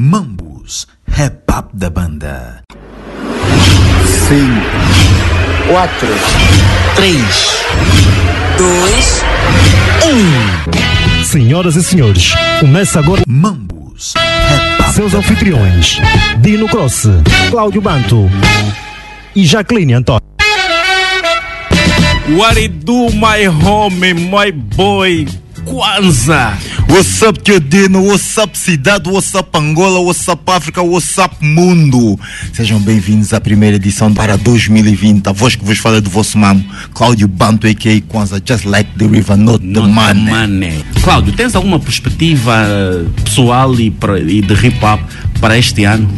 Mambus, rap up da banda. 5, 4, 3, 2, 1. Senhoras e senhores, começa agora Mambus, rap up seus anfitriões: Dino Cross, Cláudio Banto e Jacqueline Antônio. What it do, my homie, my boy, Kwanza? What's up, Dino? What's up, cidade? What's up, Angola? What's up, África? What's up, mundo? Sejam bem-vindos à primeira edição para 2020. A voz que vos fala é do vosso mamo, Cláudio Banto, a.k.a. Kwanza, just like the river, not, the Not money. the money. Cláudio, tens alguma perspectiva eh, pessoal e, e de hip hop para este ano?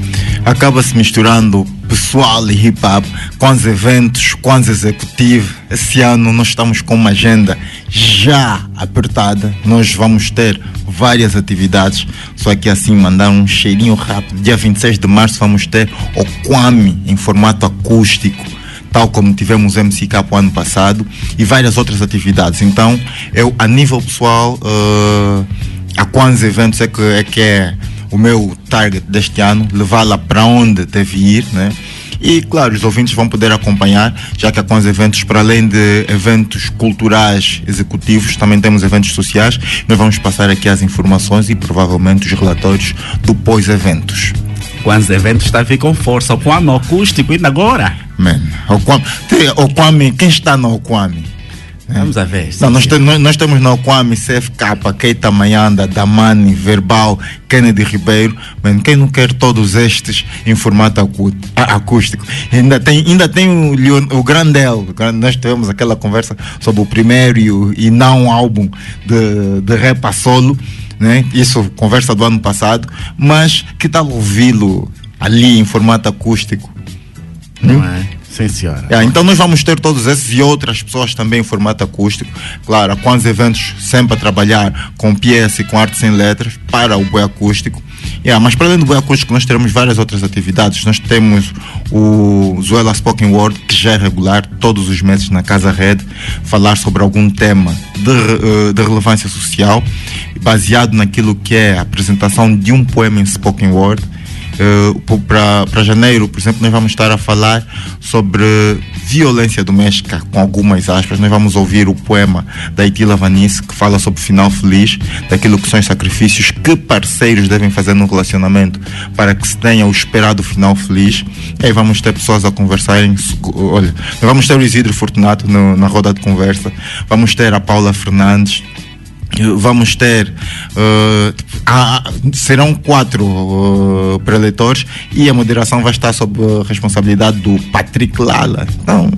Acaba-se misturando pessoal e hip hop com os eventos, com os executivos. Esse ano nós estamos com uma agenda já apertada. Nós vamos ter várias atividades. Só que assim mandar um cheirinho rápido. Dia 26 de março vamos ter o Kwame em formato acústico. Tal como tivemos o MCK o ano passado e várias outras atividades. Então, eu, a nível pessoal, eh, a quantos eventos é que é, que é o meu target deste ano, levá-la para onde deve ir, né? E claro, os ouvintes vão poder acompanhar, já que há com os eventos, para além de eventos culturais executivos, também temos eventos sociais. Nós vamos passar aqui as informações e provavelmente os relatórios do pós-eventos. Quantos eventos está a vir com força? O Kwame acústico, ainda agora? Man, o Kwame, o Kwame, quem está no Kwame? Vamos a ver. Não, nós, nós, nós temos no Kwame, CFK, Keita Mayanda, Damani, Verbal, Kennedy Ribeiro. Man, quem não quer todos estes em formato a- acústico? Ainda tem, ainda tem o, Leon, o Grandel. Nós tivemos aquela conversa sobre o primeiro e, não álbum de, de rap a solo. Né? Isso, conversa do ano passado. Mas que tal ouvi-lo ali em formato acústico? Não é? Sim, senhora. É, então nós vamos ter todos esses e outras pessoas também em formato acústico. Claro, com os eventos sempre a trabalhar com pieza e com arte sem letras para o boi acústico. É, mas para além do boi acústico nós teremos várias outras atividades. Nós temos o Zuela Spoken Word, que já é regular todos os meses na Casa Red, falar sobre algum tema de, eh, de relevância social, baseado naquilo que é a apresentação de um poema em Spoken Word. Para janeiro, por exemplo, nós vamos estar a falar sobre violência doméstica, com algumas aspas. Nós vamos ouvir o poema da Itila Vanice, que fala sobre final feliz, daquilo que são os sacrifícios que parceiros devem fazer no relacionamento para que se tenha o esperado final feliz. E aí vamos ter pessoas a conversarem. Olha, nós vamos ter o Isidro Fortunato no- na roda de conversa, vamos ter a Paula Fernandes. Vamos ter eh, há- serão quatro uh, preletores e a moderação vai estar sob a responsabilidade do Patrick Lala. Então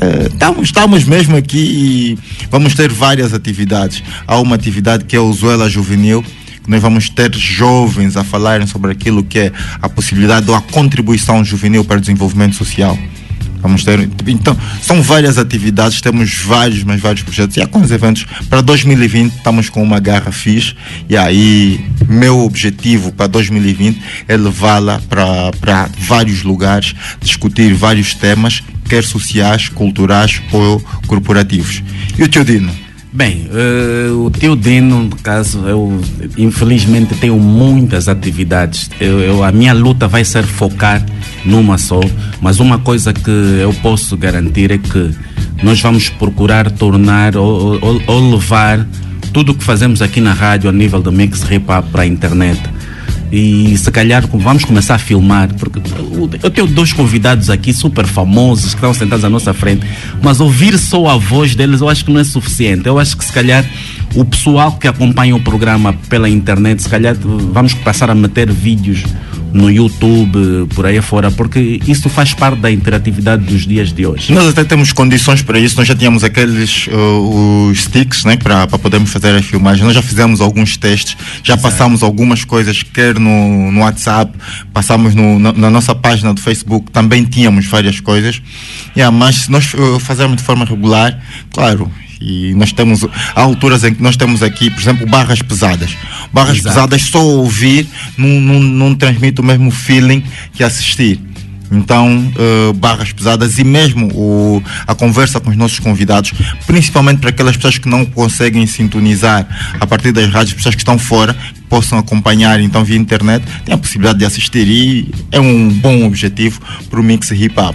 eh, estamos, estamos mesmo aqui e vamos ter várias atividades. Há uma atividade que é o Zuela Juvenil. que Nós vamos ter jovens a falarem sobre aquilo que é a possibilidade ou a contribuição juvenil para o desenvolvimento social. Vamos ter, então, são várias atividades, temos vários, mas vários projetos. E há com os eventos. Para 2020, estamos com uma garra fixe. E aí, meu objetivo para 2020 é levá-la para vários lugares, discutir vários temas, quer sociais, culturais ou corporativos. E o tio Dino? Bem, eh, o teu Dino, no caso, eu infelizmente tenho muitas atividades. Eu, eu- a minha luta vai ser focar numa só, mas uma coisa que eu posso garantir é que nós vamos procurar tornar ou, ou- ou levar tudo o que fazemos aqui na rádio a nível do mix hop para a internet. E se calhar vamos começar a filmar, porque eu tenho dois convidados aqui super famosos que estão sentados à nossa frente, mas ouvir só a voz deles eu acho que não é suficiente. Eu acho que se calhar o pessoal que acompanha o programa pela internet, se calhar vamos passar a meter vídeos no YouTube, por aí fora, porque isso faz parte da interatividade dos dias de hoje. Nós até temos condições para isso. Nós já tínhamos aqueles uh, os sticks, né, para podermos fazer as filmagens. Nós já fizemos alguns testes, já passamos algumas coisas, quer no, no WhatsApp, passamos no, na, na nossa página do Facebook, também tínhamos várias coisas. Yeah, mas se nós uh, fazermos de forma regular, claro. E nós temos, há alturas em que nós temos aqui, por exemplo, barras pesadas. Barras Exato. pesadas só ouvir não, não, não transmite o mesmo feeling que assistir. Então, eh, barras pesadas e mesmo o, a conversa com os nossos convidados, principalmente para aquelas pessoas que não conseguem sintonizar a partir das rádios, pessoas que estão fora, possam acompanhar então via internet, têm a possibilidade de assistir e é um bom objetivo para o Mix Hip Hop.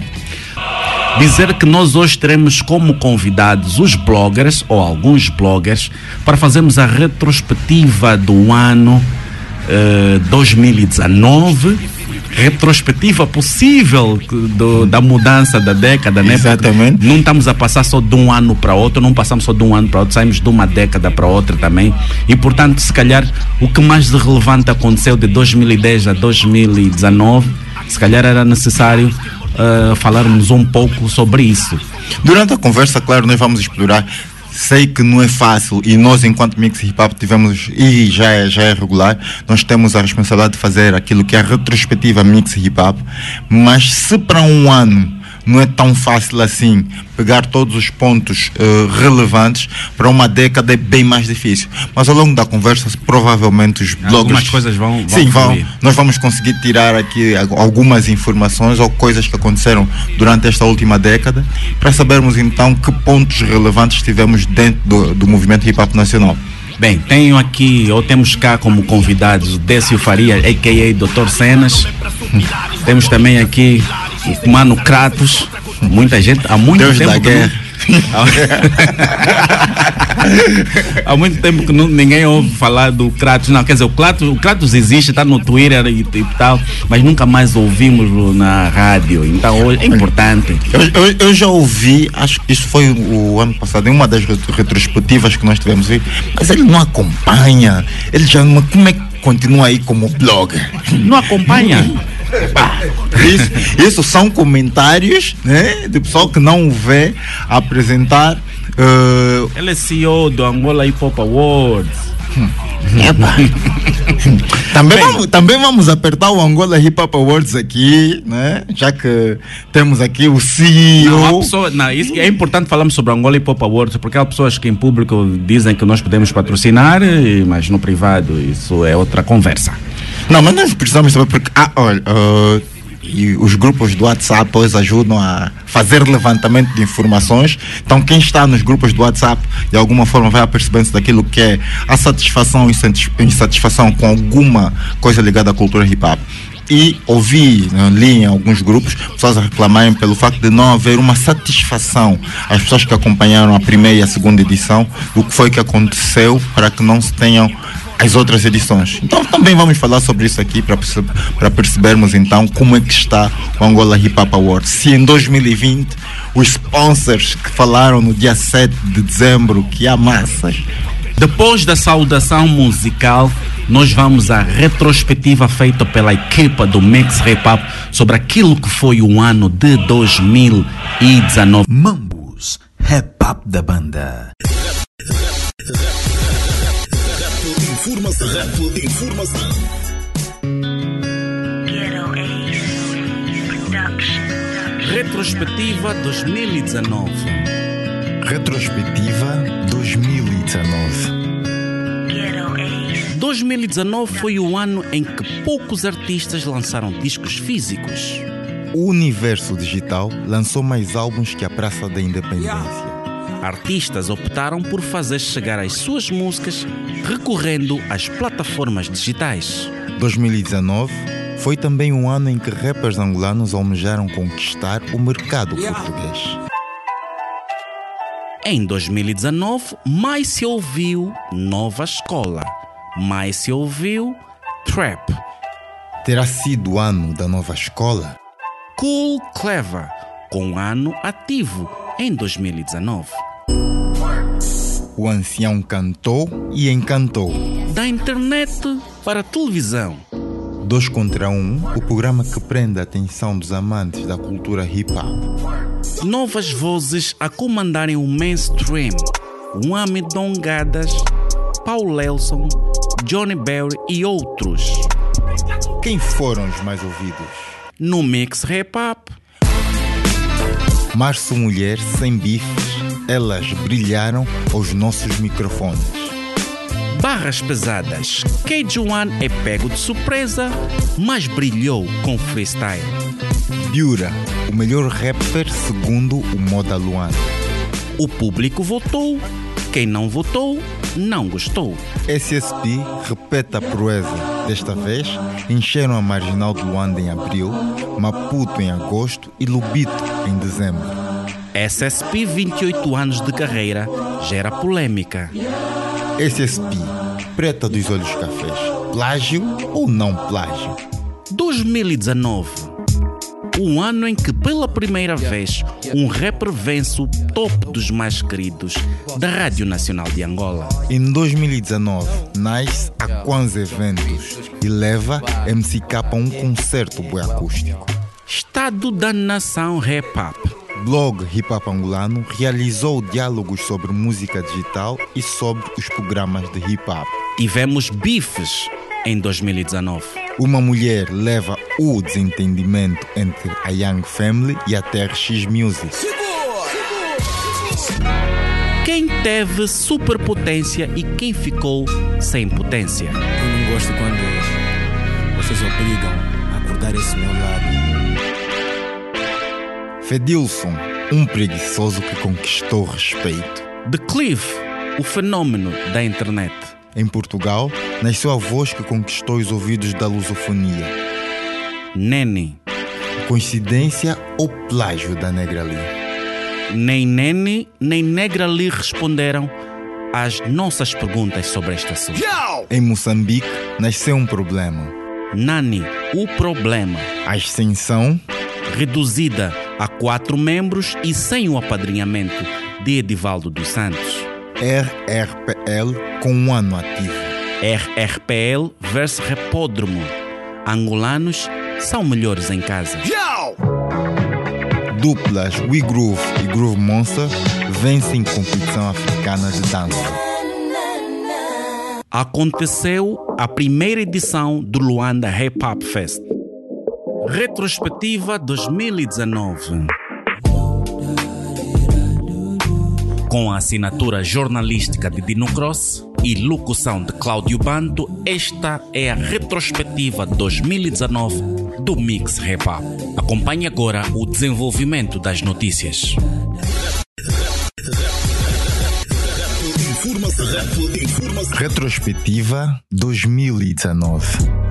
Dizer que nós hoje teremos como convidados os bloggers, ou alguns bloggers, para fazermos a retrospectiva do ano eh, 2019 retrospectiva possível do, da mudança da década, né? Exatamente. Porque não estamos a passar só de um ano para outro, não passamos só de um ano para outro, saímos de uma década para outra também. E portanto, se calhar, o que mais de relevante aconteceu de 2010 a 2019, se calhar era necessário uh, falarmos um pouco sobre isso. Durante a conversa, claro, nós vamos explorar sei que não é fácil e nós enquanto Mix Hip Hop tivemos e já é, já é regular nós temos a responsabilidade de fazer aquilo que é a retrospectiva Mix Hip Hop mas se para um ano não é tão fácil assim pegar todos os pontos uh, relevantes para uma década é bem mais difícil. Mas ao longo da conversa provavelmente os blogs algumas coisas vão, vão sim vão. nós vamos conseguir tirar aqui algumas informações ou coisas que aconteceram durante esta última década para sabermos então que pontos relevantes tivemos dentro do, do movimento hip hop nacional Bem, tenho aqui, ou temos cá como convidados Décio Faria, a.k.a. Dr. Cenas. temos também aqui o Mano Kratos. Muita gente, há muito Deus tempo da que guerra. há muito tempo que não, ninguém ouve falar do Kratos. Não, quer dizer, o Kratos, o Kratos existe, está no Twitter e, e, tal, mas nunca mais ouvimos na rádio. Então é importante. Eu, eu, eu, já ouvi, acho que isso foi o ano passado, em uma das retrospectivas que nós tivemos, mas ele não acompanha. Ele já não. Como é que continua aí como blogger? Não acompanha? isso, isso, são comentários né, de pessoal que não o vê apresentar. Uh... Ele é CEO do Angola Hip Hop Awards. também, vamos, também vamos apertar o Angola Hip Hop Awards aqui, né? Já que temos aqui o CEO. Não, pessoa, não, isso é importante falarmos sobre o Angola Hip Hop Awards, porque há pessoas que em público dizem que nós podemos patrocinar, mas no privado isso é outra conversa. Não, mas nós precisamos saber porque, ah, olha, uh, e os grupos do WhatsApp hoje ajudam a fazer levantamento de informações. Então, quem está nos grupos do WhatsApp, de alguma forma, vai apercebendo-se daquilo que é a satisfação e insatisfação com alguma coisa ligada à cultura hip hop e ouvi, né, li em alguns grupos, pessoas reclamarem pelo facto de não haver uma satisfação às pessoas que acompanharam a primeira e a segunda edição do que foi que aconteceu para que não se tenham as outras edições. Então também vamos falar sobre isso aqui para percebermos então como é que está o Angola Hip Hop Awards. Se em 2020 os sponsors que falaram no dia 7 de dezembro que há massas. Depois da saudação musical, nós vamos à retrospectiva feita pela equipa do Mix Hip Hop sobre aquilo que foi o ano de 2019. Mambus, Hip Hop da banda. Informação. Rap informação. Retrospectiva 2019. Retrospectiva 2019. 2019 foi o ano em que poucos artistas lançaram discos físicos. O universo digital lançou mais álbuns que a Praça da Independência. Artistas optaram por fazer chegar as suas músicas recorrendo às plataformas digitais. 2019 foi também um ano em que rappers angolanos almejaram conquistar o mercado português. Em 2019, mais se ouviu Nova Escola, mais se ouviu Trap. Terá sido o ano da nova escola? Cool Clever, com ano ativo em 2019. O ancião cantou e encantou. Da internet para a televisão. Dois contra um, o programa que prende a atenção dos amantes da cultura hip hop. Novas vozes a comandarem o mainstream. Wami Dongadas, Paul Nelson, Johnny Berry e outros. Quem foram os mais ouvidos? No Mix Hip Hop. Março Mulher sem bifes, elas brilharam aos nossos microfones. Barras pesadas. K1 é pego de surpresa, mas brilhou com freestyle. Biura, o melhor rapper segundo o Moda Luan. O público votou, quem não votou não gostou. SSP repete a proeza. Desta vez, encheram a marginal de Luanda em abril, Maputo em agosto e Lubito em dezembro. SSP 28 anos de carreira gera polêmica. SSP, preta dos olhos cafés, plágio ou não plágio? 2019. Um ano em que pela primeira vez um rapper vence o top dos mais queridos da Rádio Nacional de Angola. Em 2019, nasce a Kwanzaa Eventos e leva MCK a um concerto boi acústico. Estado da Nação Rap Up. Blog Hip Hop Angolano realizou diálogos sobre música digital e sobre os programas de hip hop. Tivemos bifes em 2019. Uma mulher leva o desentendimento entre a Young Family e a TRX Music. Quem teve superpotência e quem ficou sem potência. Eu não gosto quando vocês obrigam a acordar esse meu lado. Fedilson, um preguiçoso que conquistou respeito. The Cliff, o fenômeno da internet. Em Portugal, nasceu a voz que conquistou os ouvidos da lusofonia. Nene. Coincidência ou plágio da Negra Lee? Nem Nene nem Negra Lee responderam às nossas perguntas sobre este assunto. Em Moçambique, nasceu um problema. Nani, o problema. A extensão Reduzida a quatro membros e sem o apadrinhamento de Edivaldo dos Santos. RRPL com um ano ativo. RRPL versus Repódromo. Angolanos são melhores em casa. Duplas We Groove e Groove Monster vencem competição africana de dança. Aconteceu a primeira edição do Luanda Hip Hop Fest. Retrospectiva 2019. Com a assinatura jornalística de Dino Cross e locução de Cláudio Banto, esta é a retrospectiva 2019 do Mix Hop. Acompanhe agora o desenvolvimento das notícias. Retrospectiva 2019.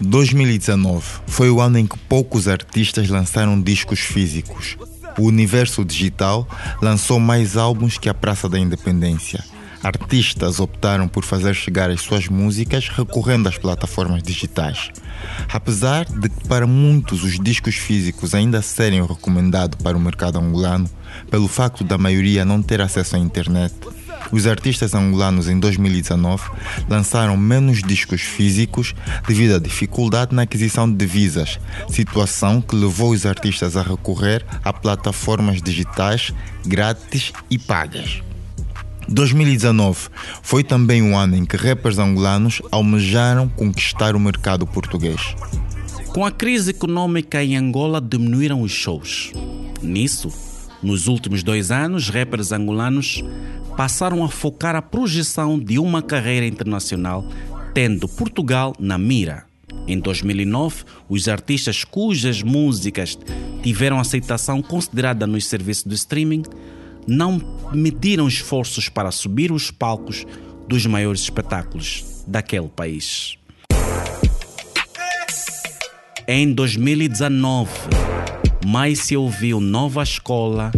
2019 foi o ano em que poucos artistas lançaram discos físicos. O universo digital lançou mais álbuns que a Praça da Independência. Artistas optaram por fazer chegar as suas músicas recorrendo às plataformas digitais. Apesar de que para muitos os discos físicos ainda serem o recomendado para o mercado angolano, pelo facto da maioria não ter acesso à internet, os artistas angolanos em 2019 lançaram menos discos físicos devido à dificuldade na aquisição de divisas, situação que levou os artistas a recorrer a plataformas digitais grátis e pagas. 2019 foi também um ano em que rappers angolanos almejaram conquistar o mercado português. Com a crise econômica em Angola, diminuíram os shows. Nisso, nos últimos dois anos, rappers angolanos passaram a focar a projeção de uma carreira internacional, tendo Portugal na mira. Em 2009, os artistas cujas músicas tiveram aceitação considerada nos serviços de streaming não mediram esforços para subir os palcos dos maiores espetáculos daquele país. Em 2019, mais se ouviu Nova Escola,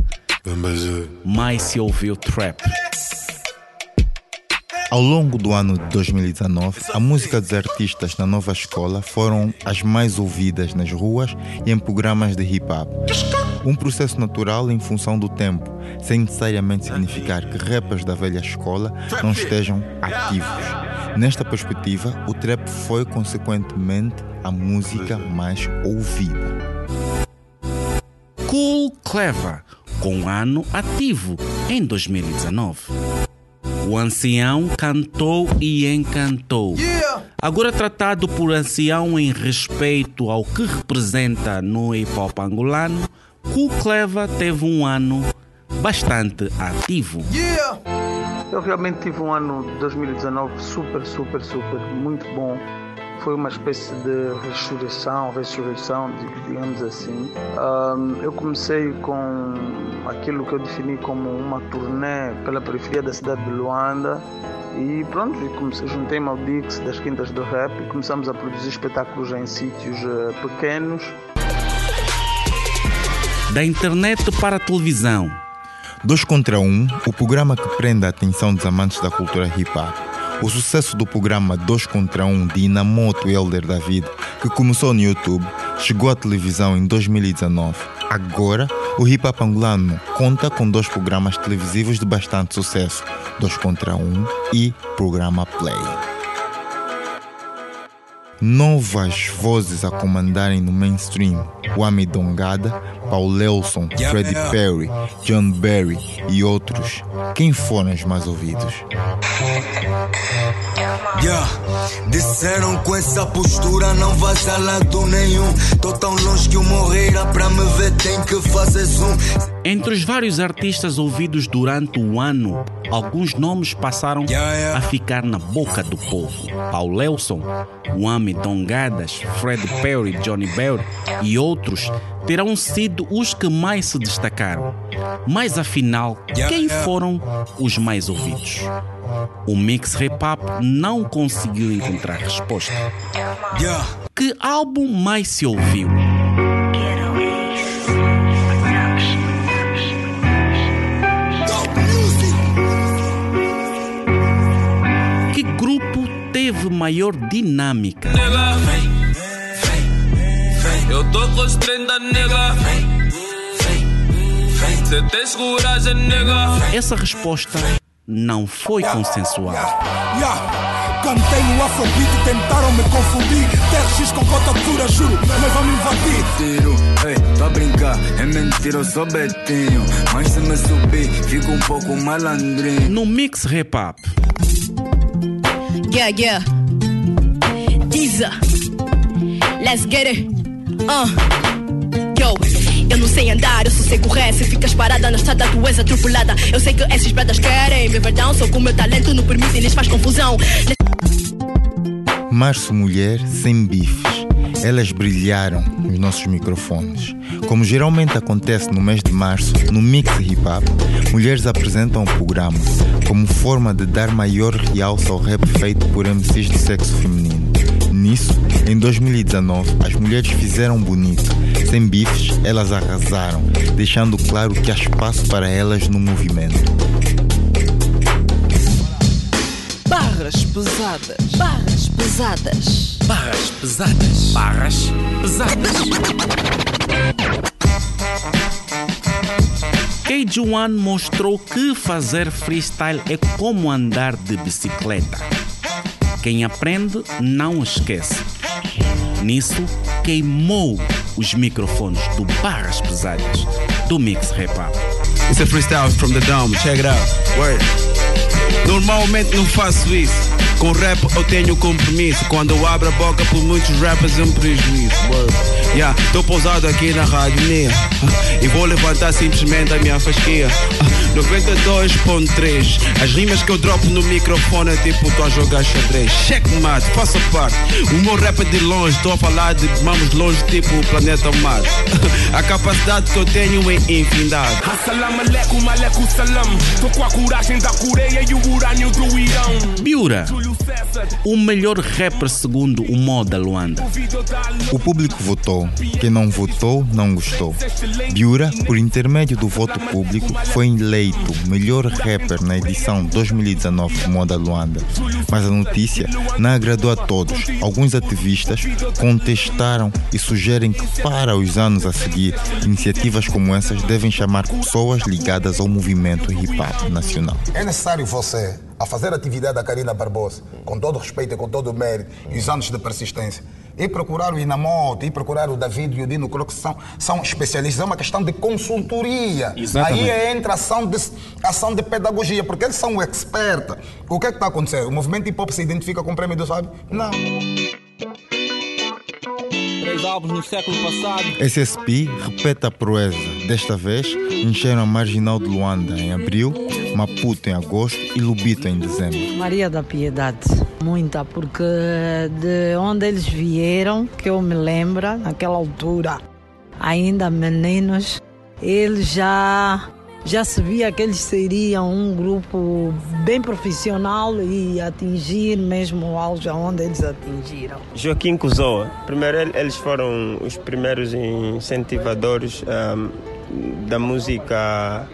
mais se ouviu Trap. Ao longo do ano de 2019, a música dos artistas na nova escola foram as mais ouvidas nas ruas e em programas de hip hop. Um processo natural em função do tempo, sem necessariamente significar que rappers da velha escola não estejam ativos. Nesta perspectiva, o trap foi consequentemente a música mais ouvida. Cool Clever, com um ano ativo em 2019. O ancião cantou e encantou. Agora tratado por ancião em respeito ao que representa no hip hop angolano, Cool Clever teve um ano bastante ativo. Eu realmente tive um ano de 2019 super, super, super, muito bom. Foi uma espécie de ressurreição, ressurreição, digamos assim. Um, eu comecei com aquilo que eu defini como uma turnê pela periferia da cidade de Luanda e pronto, e comecei, juntei-me ao Dix das Quintas do Rap e começamos a produzir espetáculos em sítios uh, pequenos. Da internet para a televisão. Dois contra um, o programa que prende a atenção dos amantes da cultura hip hop. O sucesso do programa 2 contra 1 de Inamoto Elder David, que começou no YouTube, chegou à televisão em 2019. Agora, o hip hop angolano conta com dois programas televisivos de bastante sucesso: 2 contra 1 e Programa Play. Novas vozes a comandarem no mainstream: Wami Dongada, Paul Lelson, Freddie Perry, John Barry e outros. Quem foram os mais ouvidos? Yeah. Disseram com essa postura não vais a lado nenhum. Tô tão longe que o morreira pra me ver tem que fazer zoom. Entre os vários artistas ouvidos durante o ano, alguns nomes passaram Yeah, yeah. a ficar na boca do povo. Paul Lelson, Wami Dongadas, Fred Perry, Johnny Bell e outros terão sido os que mais se destacaram. Mas afinal, quem foram os mais ouvidos? O Mix Hop não conseguiu encontrar resposta. Que álbum mais se ouviu? Que grupo teve maior dinâmica? Eu tô com os 30 nega. Cê tem coragem, nega. Essa resposta não foi consensual. Yeah. Cantei no Afrobeat, tentaram me confundir. TRX com cotatura, juro, mas vão me invadir. Tiro, ei, tô a brincar, é mentira, eu sou Betinho. Mas se me subir, fico um pouco malandrinho. No Mix Hip Hop, Yeah, yeah. Deezer. Let's get it. Yo. Eu não sei andar, eu sei correr. Se ficas parada na estrada, tu és atropelada. Eu sei que esses querem ver verdão. Só o meu talento não permite lhes faz confusão. Março Mulher sem bifes. Elas brilharam nos nossos microfones. Como geralmente acontece no mês de março, no Mix Hip Hop, mulheres apresentam o programa como forma de dar maior realce ao rap feito por MCs de sexo feminino. Nisso, em 2019, as mulheres fizeram bonito. Sem bifes, elas arrasaram, deixando claro que há espaço para elas no movimento. Barras pesadas. Barras pesadas. barras pesadas. Barras pesadas. KG1 mostrou que fazer freestyle é como andar de bicicleta. Quem aprende não esquece. Nisso, queimou os microfones do Barras Pesadas do Mix Hip Hop. It's a freestyle from the dome, check it out. Word. Normalmente não faço isso. Com rap eu tenho compromisso. Quando eu abro a boca por muitos rappers é um prejuízo. Yeah, tô pousado aqui na rádio minha. E vou levantar simplesmente a minha fasquia. 92.3 As rimas que eu dropo no microfone é tipo tô a jogar xadrez. Checkmate, faça parte. O meu rap é de longe, tô a falar de mamos de longe, tipo o planeta Marte. A capacidade que eu tenho é infinidade. Assalamu alaikum, alaikum salam. Tô com a coragem da Coreia e o urânio do Irão. Biura, o melhor rapper segundo o moda Luanda. O público votou. Quem não votou, não gostou. Biura, por intermédio do voto público, foi eleito melhor rapper na edição 2019 do Moda Luanda. Mas a notícia não agradou a todos. Alguns ativistas contestaram e sugerem que, para os anos a seguir, iniciativas como essas devem chamar pessoas ligadas ao movimento hip hop nacional. É necessário você, a fazer a atividade da Karina Barbosa, com todo o respeito e com todo o mérito e os anos de persistência, e procurar o Inamoto, e procurar o David e o Dino Croc, que são, são especialistas. É uma questão de consultoria. Exatamente. Aí entra ação de, ação de pedagogia, porque eles são expertos. O que é que está acontecendo? O movimento hip hop se identifica com o prêmio do Sábio? Não. Três álbuns no século passado. SSP repete a proeza Desta vez, encheram a Marginal de Luanda em abril, Maputo em agosto e Lubito em dezembro. Maria da Piedade, muita, porque de onde eles vieram, que eu me lembro, naquela altura, ainda meninos, eles já já se via que eles seriam um grupo bem profissional e atingir mesmo o auge onde eles atingiram. Joaquim Cusoa. Primeiro, eles foram os primeiros incentivadores um, da música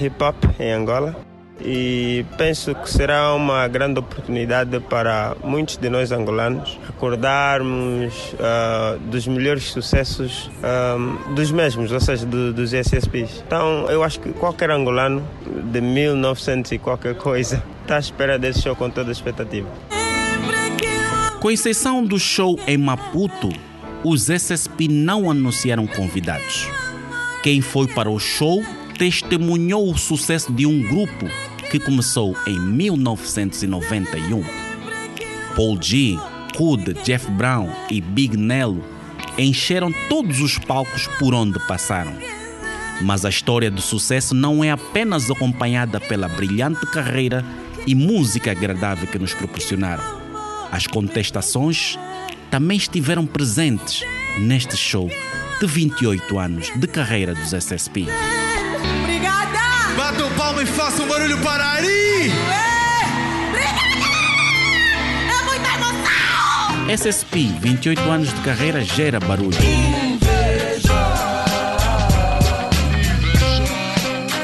hip hop em Angola e penso que será uma grande oportunidade para muitos de nós angolanos recordarmos uh, dos melhores sucessos um, dos mesmos, ou seja, do, dos SSPs. Então eu acho que qualquer angolano de 1900 e qualquer coisa está à espera desse show com toda a expectativa. Com exceção do show em Maputo, os SSP não anunciaram convidados. Quem foi para o show testemunhou o sucesso de um grupo que começou em 1991. Paul G, Hood, Jeff Brown e Big Nello encheram todos os palcos por onde passaram. Mas a história do sucesso não é apenas acompanhada pela brilhante carreira e música agradável que nos proporcionaram. As contestações também estiveram presentes neste show de 28 anos de carreira dos SSP. Bata o palmo e faça um barulho para Ari! É muita emoção! SSP, 28 anos de carreira, gera barulho.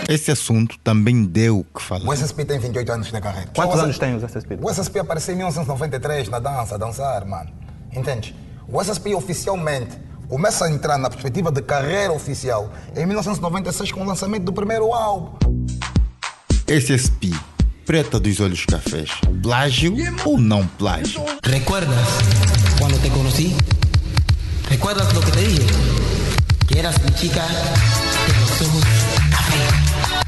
Esse assunto também deu o que falar. O SSP tem 28 anos de carreira. Quantos Só anos tem os SSP? O SSP apareceu em 1993 na dança, a dançar, mano. Entende? O SSP oficialmente começa a entrar na perspectiva de carreira oficial em 1996 com o lançamento do primeiro álbum. SSP, preta dos olhos cafés, plágio ou não plágio? ¿Recuerdas cuando te lo que te dije? Que eras mi chica los ojos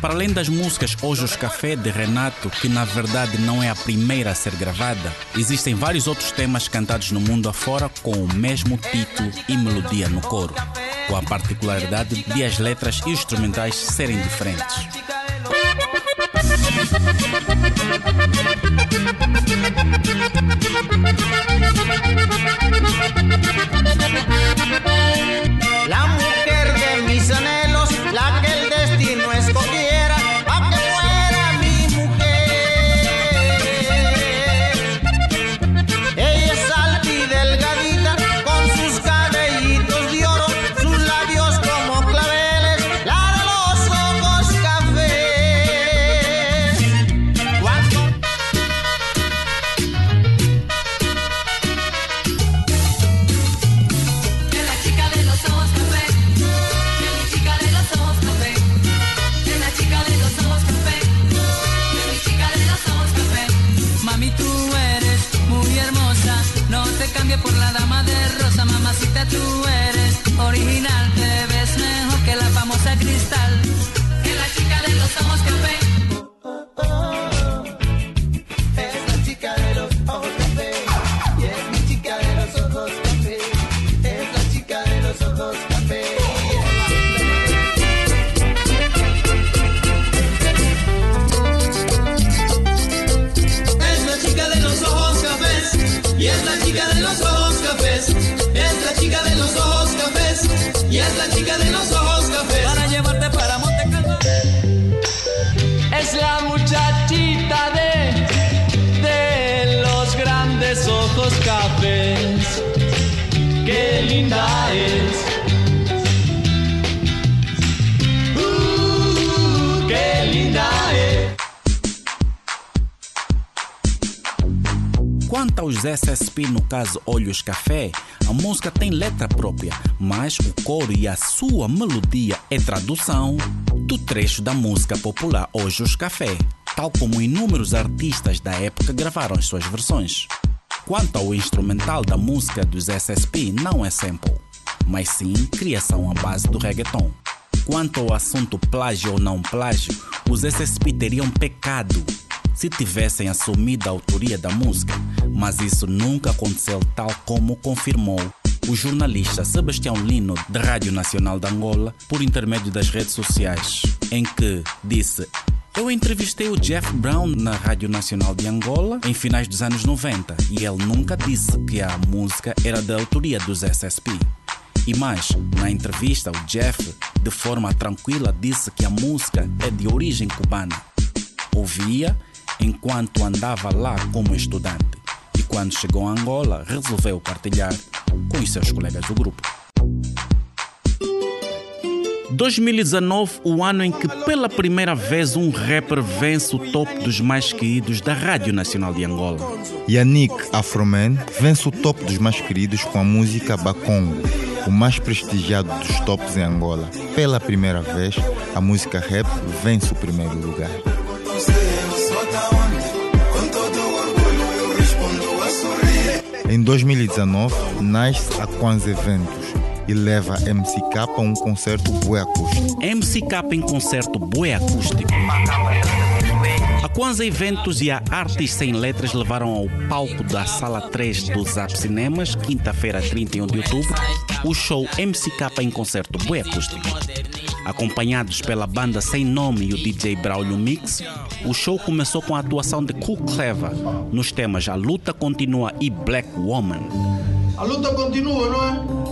Para além das músicas Hoje os Café de Renato, que na verdade não é a primeira a ser gravada, existem vários outros temas cantados no mundo afora com o mesmo título e melodia no coro, com a particularidade de as letras e instrumentais serem diferentes. tradução do trecho da música popular Olhos Café, tal como inúmeros artistas da época gravaram as suas versões. Quanto ao instrumental da música dos SSP, não é sample, mas sim criação à base do reggaeton. Quanto ao assunto plágio ou não plágio, os SSP teriam pecado se tivessem assumido a autoria da música, mas isso nunca aconteceu tal como confirmou o jornalista Sebastião Lino, da Rádio Nacional de Angola, por intermédio das redes sociais, em que disse eu entrevistei o Jeff Brown na Rádio Nacional de Angola em finais dos anos 90 e ele nunca disse que a música era da autoria dos SSP. E mais, na entrevista, o Jeff, de forma tranquila, disse que a música é de origem cubana. Ouvia enquanto andava lá como estudante e quando chegou a Angola resolveu partilhar com os seus colegas do grupo. 2019, o ano em que pela primeira vez um rapper vence o top dos mais queridos da Rádio Nacional de Angola. Yannick Afroman vence o top dos mais queridos com a música Bakongo, o mais prestigiado dos tops em Angola. Pela primeira vez, a música rap vence o primeiro lugar. Em 2019, nasce a Kwanzaa Eventos e leva MCK a um concerto bué acústico. MCK em concerto bué acústico. A Kwanzaa Eventos e a Artes Sem Letras levaram ao palco da Sala 3 do Zap Cinemas, quinta-feira, 31 de outubro, o show MCK em concerto bué acústico. Acompanhados pela banda Sem Nome e o DJ Braulio Mix, o show começou com a atuação de Cool Clever nos temas A Luta Continua e Black Woman. A luta continua, não é?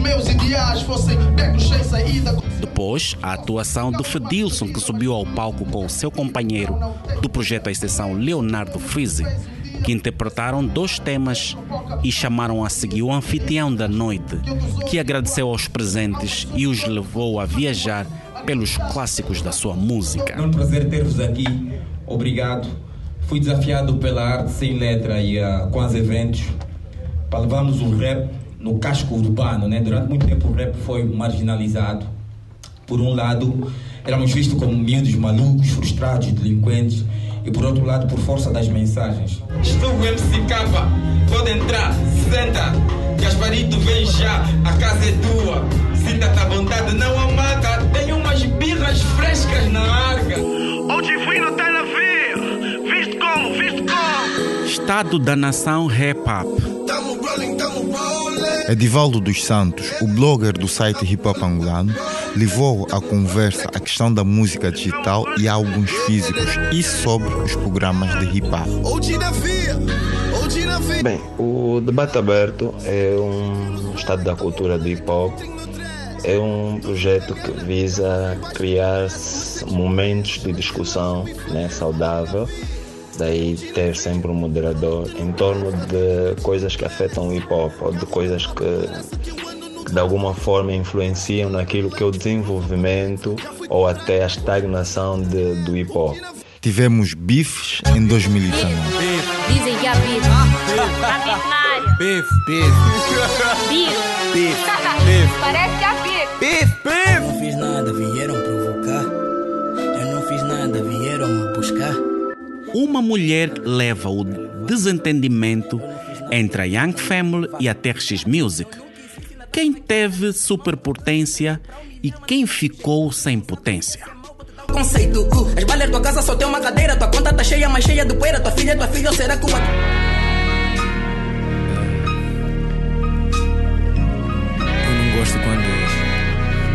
meus ideais fossem saída. Depois, a atuação de Fedilson, que subiu ao palco com o seu companheiro do projeto A Exceção, Leonardo Frizzi, que interpretaram dois temas e chamaram a seguir o anfitrião da noite, que agradeceu aos presentes e os levou a viajar pelos clássicos da sua música. É um prazer ter-vos aqui. Obrigado. Fui desafiado pela arte sem letra e uh, com os eventos para levarmos o rap no casco urbano, né? Durante muito tempo o rap foi marginalizado. Por um lado, éramos vistos como miúdos malucos, frustrados, delinquentes, e por outro lado, por força das mensagens. Estou o MCK, pode entrar, senta. Gasparito vem já, a casa é tua. Sinta-te à vontade, não amada. Tenho umas birras frescas na arca. Hoje fui no Tel Aviv, visto como, visto como. Estado da Nação Rap Up. Edivaldo dos Santos, o blogger do site Hip Hop Angolano, levou à conversa a questão da música digital e álbuns físicos e sobre os programas de hip hop. Bem, o debate aberto é um estado da cultura do hip hop. É um projeto que visa criar momentos de discussão né, saudável daí ter sempre um moderador em torno de coisas que afetam o hip hop ou de coisas que, que de alguma forma influenciam naquilo que é o desenvolvimento ou até a estagnação de, do hip hop. Tivemos bifes em 2019. Dizem que há bife. Há bife na área. Bife, bife. Bife. Bife. Parece que há bife. Bife, Uma mulher leva o desentendimento entre a Young Family e a TRX Music. Quem teve superpotência e quem ficou sem potência? Conceito, uh, as balas da tua casa só tem uma cadeira, tua conta tá cheia, mas cheia de poeira, tua filha, tua filha, ou será que o Eu não gosto quando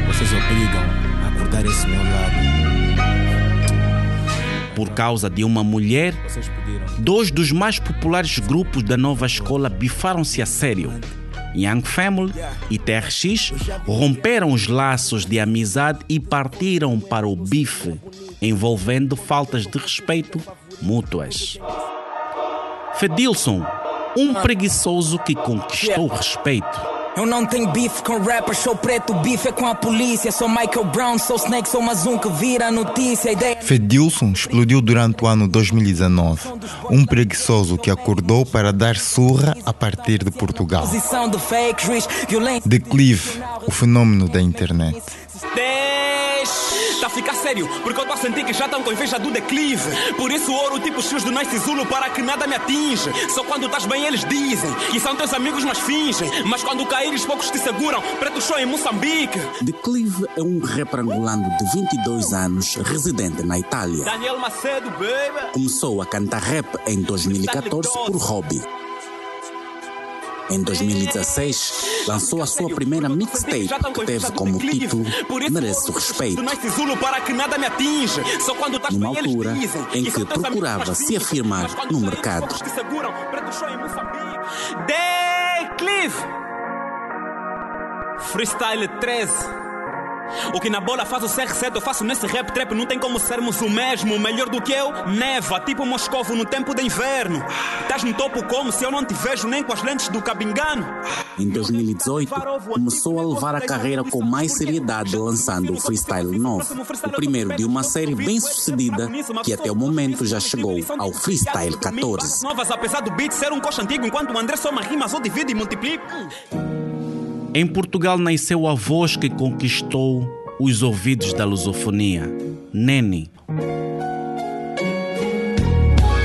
vocês obrigam a acordar esse meu lado. Por causa de uma mulher, dois dos mais populares grupos da nova escola bifaram-se a sério. Young Family e TRX romperam os laços de amizade e partiram para o bife, envolvendo faltas de respeito mútuas. Fedilson, um preguiçoso que conquistou respeito. Eu não tenho bife com rappers, sou preto, bife é com a polícia. Sou Michael Brown, sou Snake, sou mais um que vira a notícia. Ideia... Fedilson explodiu durante o ano 2019. Um preguiçoso que acordou para dar surra a partir de Portugal. Declive, o fenômeno da internet. Ficar sério, porque eu tô a sentir que já estão com inveja do declive. Por isso ouro tipo shoes do Nice Zulu para que nada me atinge. Só quando estás bem eles dizem que são teus amigos, mas fingem. Mas quando caíres, poucos te seguram. Preto show em Moçambique. Declive é um rapper angolano de 22 anos, residente na Itália. Daniel Macedo, baby. Começou a cantar rap em 2014 por hobby. Em 2016, lançou a sua primeira mixtape, que teve como título Merece o Respeito, numa altura em que procurava se afirmar no mercado. Declive. Freestyle 13. O que na bola faz o CR7, eu faço nesse rap trap. Não tem como sermos o mesmo. Melhor do que eu, neva, tipo Moscovo no tempo de inverno. Estás no topo como se eu não te vejo nem com as lentes do Cabingano. Em 2018, começou a levar a carreira com mais seriedade, lançando o Freestyle 9, o primeiro de uma série bem sucedida que até o momento já chegou ao Freestyle 14. Novas, apesar do beat ser um coxa antigo, enquanto o André soma rimas ou divide e multiplica. Em Portugal nasceu a voz que conquistou os ouvidos da lusofonia, Nene.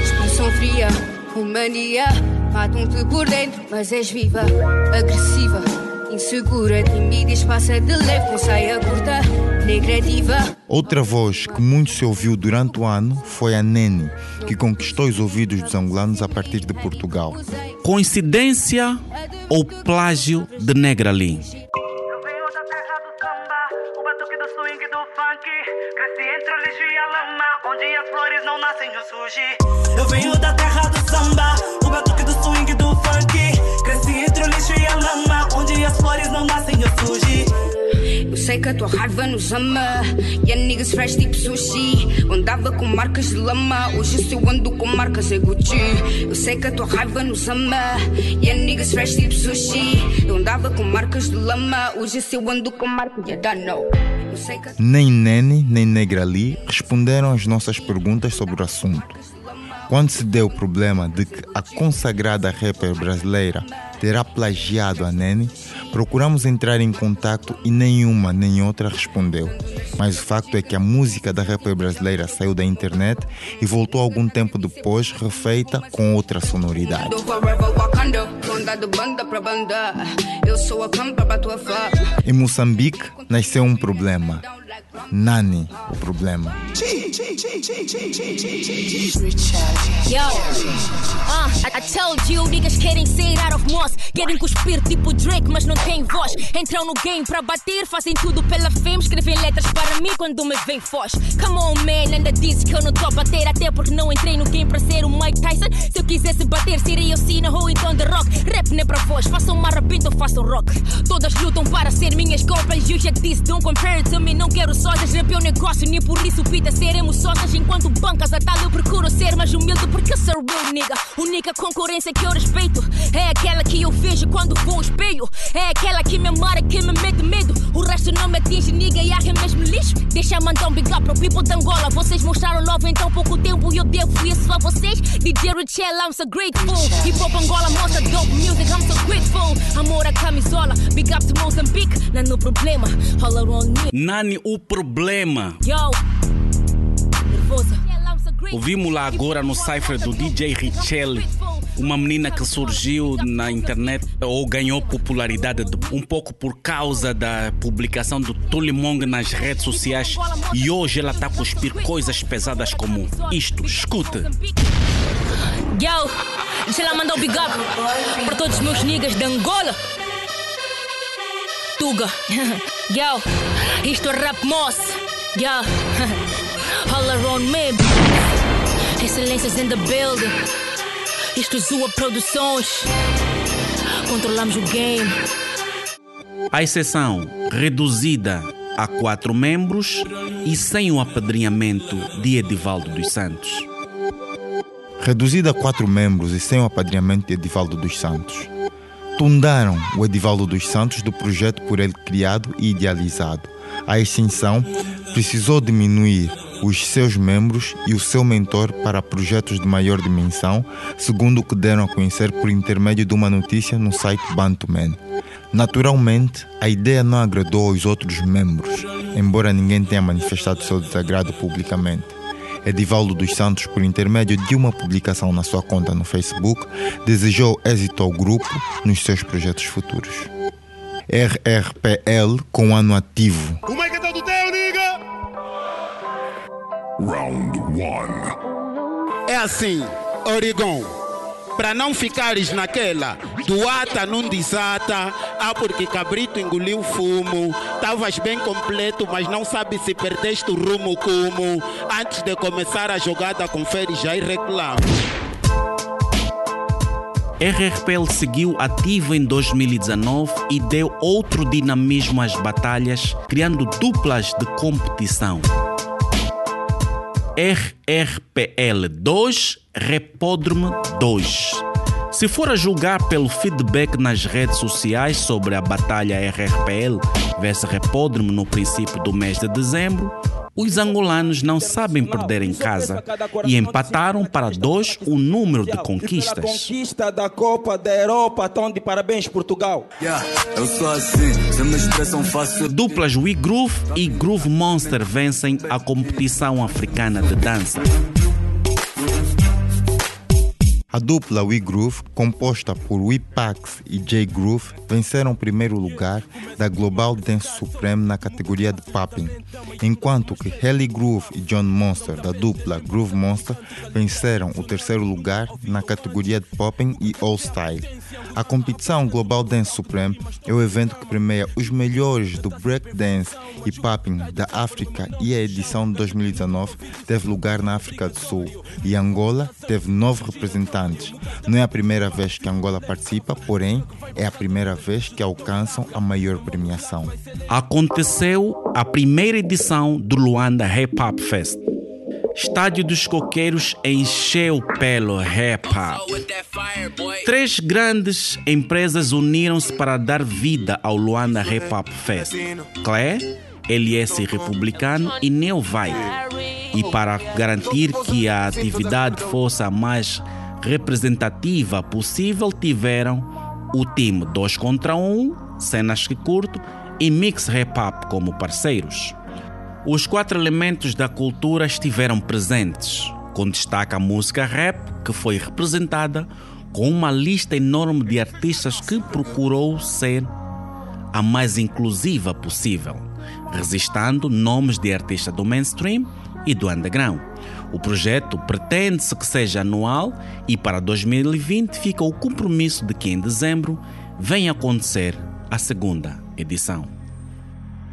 Expressão fria, com mania. Matam-te por dentro, mas és viva, agressiva, insegura, tímida, espaça de leve, com saia curta, negra diva. Outra voz que muito se ouviu durante o ano foi a Nene, que conquistou os ouvidos dos angolanos a partir de Portugal. Coincidência ou plágio de Negra Lee? O batuque do swing flores não nascem no surgir Eu sei que a tua raiva nos ama. E a niggas fresh tipo sushi. Eu andava com marcas de lama. Hoje se eu ando com marcas é Gucci. Eu sei que a tua raiva nos ama. E a niggas fresh tipo sushi. Eu andava com marcas de lama. Hoje se eu ando com marcas de dano. Eu sei que a Nem Nene nem Negra Lee responderam às nossas perguntas sobre o assunto. Quando se deu o problema de que a consagrada rapper brasileira terá plagiado a Nene, procuramos entrar em contato e nenhuma nem outra respondeu. Mas o facto é que a música da rapper brasileira saiu da internet e voltou algum tempo depois refeita com outra sonoridade. Em Moçambique nasceu um problema. Nani, o problema. Yo, uh, I, I told you niggas querem sair out of moss. Querem cuspir tipo Drake, mas não tem voz. Entram no game pra bater, fazem tudo pela fame. Escrevem letras para mim quando me vem foz. Come on, man, ainda disse que eu não tô a bater. Até porque não entrei no game pra ser o Mike Tyson. Se eu quisesse bater, seria eu sim na rua, então de rock. Rap não é pra voz, façam uma rapinta ou façam rock. Todas lutam para ser minhas cópias. You já disse, don't compare it to me. Não quero sócias, rap é um negócio, nem por isso pita seremos sócias. Enquanto bancas a tal, eu procuro ser mais humilde porque sou real nigga. Única concorrência que eu respeito é aquela que eu vejo quando vou ao espelho. É aquela que me amara, que me mete medo. O resto não me atinge, nigga, e é mesmo lixo. Deixa mandar um big up pro people de Angola. Vocês mostraram love em tão pouco tempo e eu devo isso a vocês. DJ Richel, I'm so grateful. Hip hop Angola mostra dope music, I'm so grateful. Amor a camisola, big up to Mozambique. Não é no problema, all around me. Nani, o problema. Ouvimos lá agora no cipher do DJ Richelle, uma menina que surgiu na internet ou ganhou popularidade de- um pouco por causa da publicação do Tulimong nas redes sociais e hoje ela está a cuspir coisas pesadas como isto. Escute. Yo, deixa ela mandar um big up para todos os meus niggas de Angola. Tuga, yo, isto é rap moss, yo, all around me. Excelências in the building. Isto é Zua Produções. Controlamos o game. A exceção reduzida a quatro membros e sem o apadrinhamento de Edivaldo dos Santos. Reduzida a quatro membros e sem o apadrinhamento de Edivaldo dos Santos. Tundaram o Edivaldo dos Santos do projeto por ele criado e idealizado. A extinção precisou diminuir os seus membros e o seu mentor para projetos de maior dimensão, segundo o que deram a conhecer por intermédio de uma notícia no site Bantuman. Naturalmente, a ideia não agradou aos outros membros, embora ninguém tenha manifestado seu desagrado publicamente. Edivaldo dos Santos, por intermédio de uma publicação na sua conta no Facebook, desejou êxito ao grupo nos seus projetos futuros. RRPL com ano ativo. Como é que tá do teu, nigga? Round 1. É assim, Oregon. Para não ficares naquela do ata não desata, ah porque cabrito engoliu fumo, estavas bem completo, mas não sabe se perdeste o rumo como. Antes de começar a jogada, confere já e reclama. RRPL seguiu ativo em 2019 e deu outro dinamismo às batalhas, criando duplas de competição. RRPL 2, Repódromo 2. Se for a julgar pelo feedback nas redes sociais sobre a batalha RRPL vs Repódromo no princípio do mês de dezembro, os angolanos não sabem perder em casa e empataram para dois o número de conquistas. Conquista da Copa da Europa, estão de parabéns Portugal. Assim. Duplas We Groove e Groove Monster vencem a competição africana de dança. A dupla We Groove, composta por We Pax e J Groove, venceram o primeiro lugar da Global Dance Supreme na categoria de Popping, enquanto que Helly Groove e John Monster, da dupla Groove Monster, venceram o terceiro lugar na categoria de Popping e All Style. A competição Global Dance Supreme é o evento que premia os melhores do breakdance e popping da África e a edição de 2019 teve lugar na África do Sul e Angola teve nove representantes. Não é a primeira vez que Angola participa, porém é a primeira vez que alcançam a maior premiação. Aconteceu a primeira edição do Luanda Hip Hop Fest. Estádio dos Coqueiros encheu pelo rap hop. Três grandes empresas uniram-se para dar vida ao Luanda Hip Hop Fest. Clé, LS Republicano e Neo Vibe. E para garantir que a atividade fosse a mais representativa possível, tiveram o time 2 contra 1, um, cenas que curto e Mix Hip Hop como parceiros. Os quatro elementos da cultura estiveram presentes, com destaque a música rap, que foi representada com uma lista enorme de artistas que procurou ser a mais inclusiva possível, resistando nomes de artistas do mainstream e do underground. O projeto pretende-se que seja anual e para 2020 fica o compromisso de que em dezembro venha acontecer a segunda edição.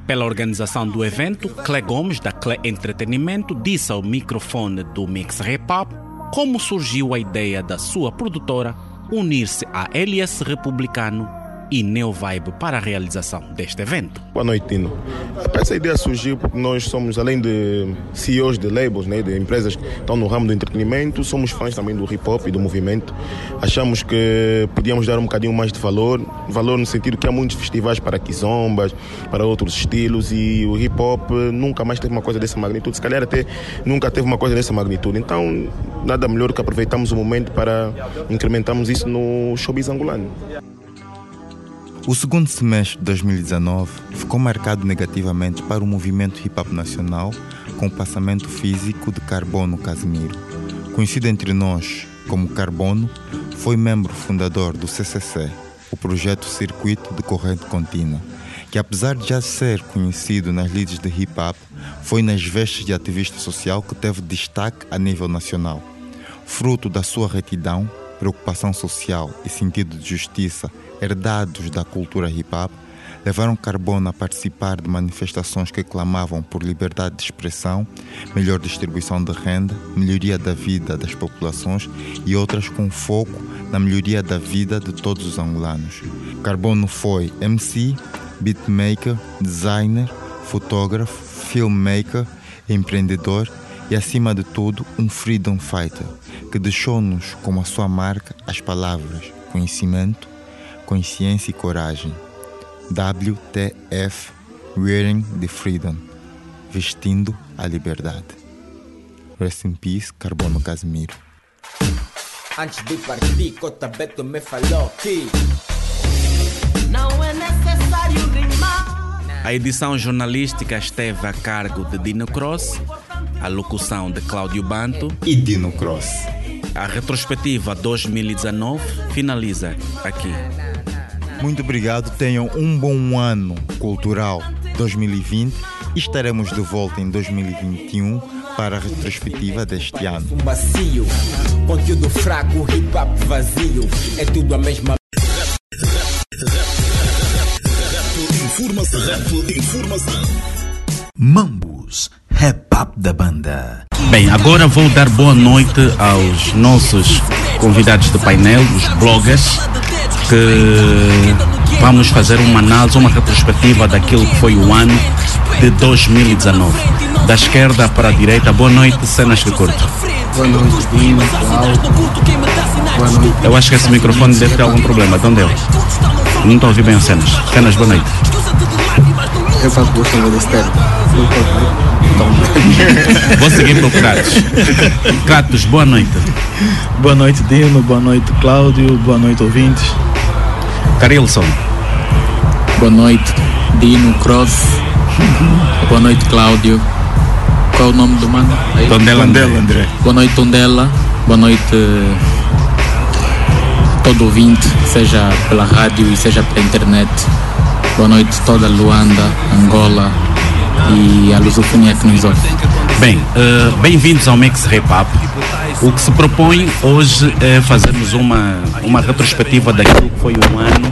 Pela organização do evento, Clé Gomes, da Clé Entretenimento, disse ao microfone do Mix Hop como surgiu a ideia da sua produtora unir-se à LS Republicano e Neo Vibe para a realização deste evento. Boa noite, Tino. Essa ideia surgiu porque nós somos, além de CEOs de labels, né, de empresas que estão no ramo do entretenimento, somos fãs também do hip hop e do movimento. Achamos que podíamos dar um bocadinho mais de valor, valor no sentido que há muitos festivais para quizombas, para outros estilos e o hip hop nunca mais teve uma coisa dessa magnitude, se calhar até nunca teve uma coisa dessa magnitude. Então, nada melhor que aproveitarmos o momento para incrementarmos isso no showbiz angolano. O segundo semestre de 2019 ficou marcado negativamente para o movimento hip hop nacional com o passamento físico de Carbono Casimiro. Conhecido entre nós como Carbono, foi membro fundador do CCC, o projeto Circuito de Corrente Contínua, que apesar de já ser conhecido nas lides de hip hop, foi nas vestes de ativista social que teve destaque a nível nacional. Fruto da sua retidão, preocupação social e sentido de justiça herdados da cultura hip hop, levaram Carbono a participar de manifestações que clamavam por liberdade de expressão, melhor distribuição de renda, melhoria da vida das populações e outras com foco na melhoria da vida de todos os angolanos. Carbono foi MC, beatmaker, designer, fotógrafo, filmmaker, empreendedor e, acima de tudo, um freedom fighter que deixou-nos como a sua marca as palavras conhecimento, consciência e coragem. WTF Wearing the Freedom Vestindo a Liberdade. Rest in Peace, Carbono Casimiro. Antes de partir, Cota Beto me falou que Now when I A edição jornalística esteve a cargo de Dino Cross, a locução de Cláudio Banto e Dino Cross. A retrospectiva 2019 finaliza aqui. Muito obrigado, tenham um bom ano cultural 2020 e estaremos de volta em 2021 para a retrospectiva deste ano. Macio, conteúdo fraco, hip hop vazio, é tudo a mesma. Informação, rap, informação. Mambus, rap up da banda. Bem, agora vou dar boa noite aos nossos convidados do painel, os bloggers, que vamos fazer uma análise, uma retrospectiva daquilo que foi o ano de 2019. Da esquerda para a direita, boa noite, cenas que curto. Boa noite, Dino. Boa noite. Eu acho que esse microfone deve ter algum problema, de onde é? Não estou a ouvir bem as cenas. Cenas, boa noite. Eu faço gosto de estéreo. Vou seguir pelo Kratos. Kratos, boa noite. Boa noite, Dino. Boa noite, Cláudio. Boa noite, ouvintes. Carilson. Boa noite, Dino, Cross. Boa noite, Cláudio. Qual é o nome do mano? Aí? Tondela André. André. Boa noite, Tondela. Boa noite, todo ouvinte, seja pela rádio e seja pela internet. Boa noite, toda Luanda, Angola e a lusofonia que nos ouve. Bem, uh, bem-vindos ao Mix Rap Up. O que se propõe hoje é fazermos uma, uma retrospectiva daquilo que foi o ano,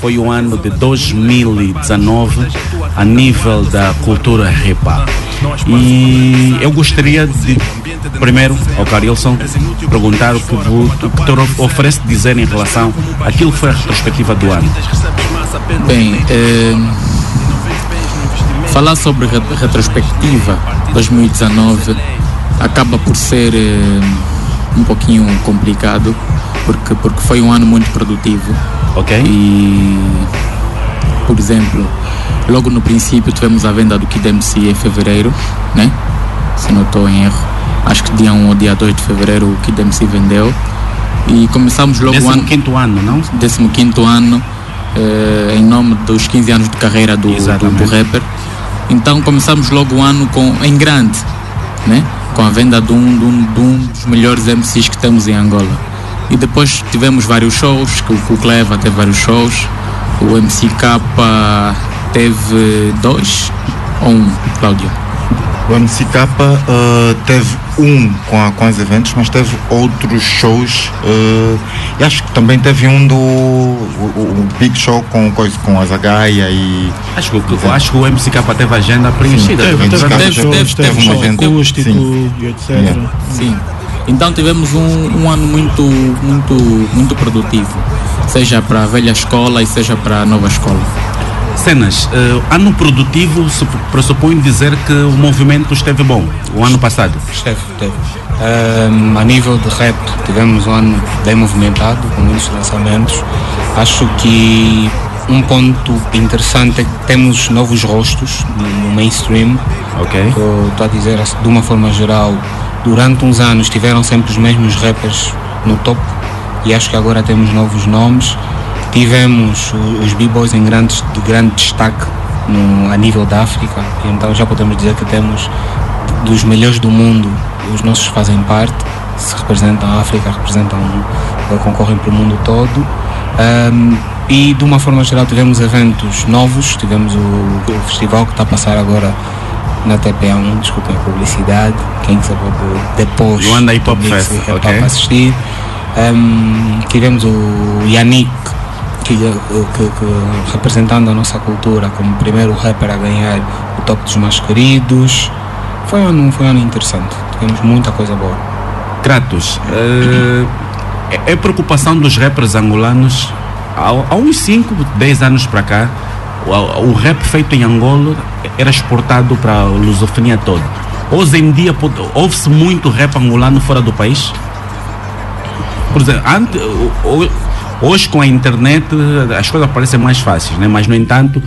foi o ano de 2019 a nível da cultura hip. E eu gostaria de, primeiro, ao Carilson, perguntar o que, o que te oferece dizer em relação àquilo que foi a retrospectiva do ano. Bem, eh, falar sobre a retrospectiva 2019 acaba por ser eh, um pouquinho complicado porque, porque foi um ano muito produtivo. Ok. E, por exemplo, logo no princípio tivemos a venda do Kid MC em fevereiro, né? Se não estou em erro. Acho que dia 1 ou dia 2 de fevereiro o Kid MC vendeu. E começamos logo Décimo o ano. quinto ano, não? 15 ano, eh, em nome dos 15 anos de carreira do, do, do rapper. Então começamos logo o ano com, em grande, né? com a venda de um, de, um, de um dos melhores MCs que temos em Angola. E depois tivemos vários shows, que o, o Cleva teve vários shows, o MC K teve dois ou um, Cláudio? O MCK uh, teve um com, a, com os eventos, mas teve outros shows. Uh, e acho que também teve um do o, o Big Show com, com a Zagaia e. Acho que, eu acho que o MCK teve a agenda preenchida. Sim, teve, teve, teve, teve, teve, teve uma agenda acústico sim. e etc. Yeah. Sim. Então tivemos um, um ano muito, muito, muito produtivo, seja para a velha escola e seja para a nova escola. Cenas, uh, ano produtivo se pressupõe dizer que o movimento esteve bom, o ano passado. Esteve, esteve. Um, a nível de rap, tivemos um ano bem movimentado, com muitos lançamentos. Acho que um ponto interessante é que temos novos rostos no, no mainstream. Ok. Estou a dizer, de uma forma geral, durante uns anos tiveram sempre os mesmos rappers no topo e acho que agora temos novos nomes. Tivemos os B-Boys em grandes, de grande destaque no, a nível da África, então já podemos dizer que temos dos melhores do mundo, os nossos fazem parte, se representam a África, representam, concorrem para o mundo todo. Ahm, e de uma forma geral tivemos eventos novos, tivemos o, o festival que está a passar agora na TPA1, desculpem a publicidade, quem quiser pode depois Luanda Hip Hop Fest, Hip Hop ok. assistir. Ahm, tivemos o Yannick, que, que- que representando a nossa cultura como primeiro rapper a ganhar o top dos mais queridos. Foi um ano, foi um ano interessante, tivemos muita coisa boa. Kratos, eh, é, é preocupação dos rappers angolanos há, uns 5, 10 anos para cá. O, rap feito em Angola era exportado para a lusofonia toda. Hoje em dia ouve-se muito rap angolano fora do país. Por exemplo, ante- o- o- hoje com a internet as coisas parecem mais fáceis, né? mas no entanto,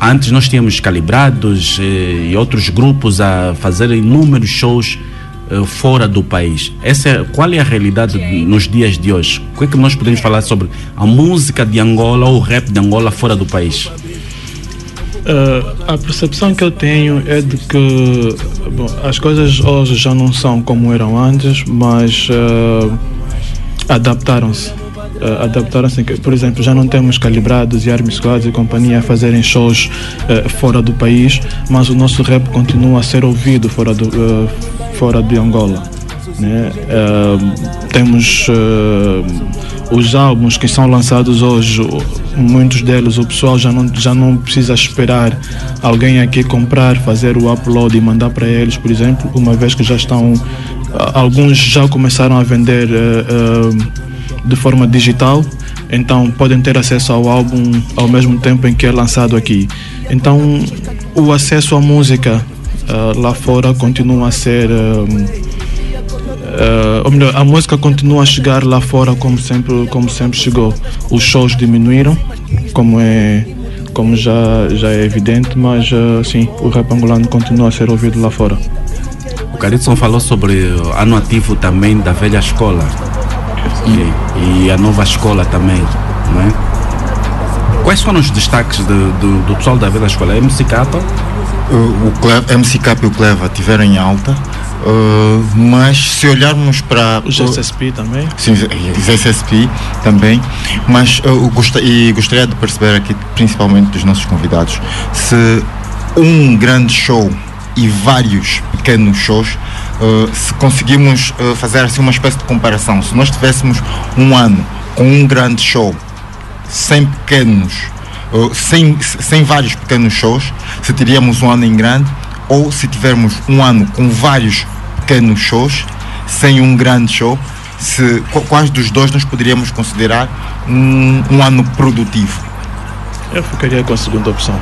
antes nós tínhamos calibrados eh, e outros grupos a fazer inúmeros shows eh, fora do país. Essa é, qual é a realidade nos dias de hoje? O que é que nós podemos falar sobre a música de Angola ou o rap de Angola fora do país? Uh, a percepção que eu tenho é de que bom, as coisas hoje já não são como eram antes, mas uh, adaptaram-se. Uh, adaptaram-se, por exemplo, já não temos calibrados e squads e companhia a fazerem shows fora do país, mas o nosso rap continua a ser ouvido fora, do, fora de Angola. Né? temos os álbuns que são lançados hoje, muitos deles o pessoal já não, já não precisa esperar alguém aqui comprar, fazer o upload e mandar para eles, por exemplo, uma vez que já estão, alguns já começaram a vender uh, uh, de forma digital, então podem ter acesso ao álbum ao mesmo tempo em que é lançado aqui. Então o acesso à música uh, lá fora continua a ser Uh, ou melhor, a música continua a chegar lá fora como sempre, como sempre chegou. Os shows diminuíram, como é como já, já é evidente, mas uh, sim, o rap angolano continua a ser ouvido lá fora. O Caritson falou sobre o ano ativo também da velha escola e, e, a nova escola também, não é? Quais foram os destaques de, de, do pessoal da velha escola? MC Capa? O, o Cleva, MC Capa e o Cleva tiveram em alta. Uh, mas se olharmos para. Os SSP também? Sim, os SSP também. Mas uh, gost, e gostaria de perceber aqui, principalmente dos nossos convidados, se um grande show e vários pequenos shows, uh, se conseguimos uh, fazer assim uma espécie de comparação. Se nós tivéssemos um ano com um grande show, sem pequenos, uh, sem, sem vários pequenos shows, se teríamos um ano em grande, ou se tivermos um ano com vários pequenos shows, sem um grande show, se, quais dos dois nós poderíamos considerar um, um ano produtivo? Eu ficaria com a segunda opção.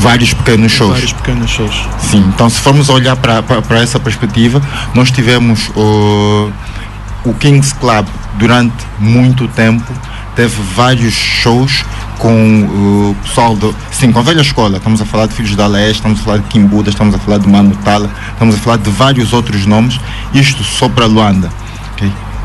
Vários pequenos shows. Vários pequenos shows. Sim, então se formos olhar para essa perspectiva, nós tivemos uh, o Kings Club durante muito tempo, teve vários shows com o pessoal do. Sim, com a velha escola. Estamos a falar de Filhos da Leste, estamos a falar de Kimbuda, estamos a falar de Mano Tala, estamos a falar de vários outros nomes. Isto só para Luanda.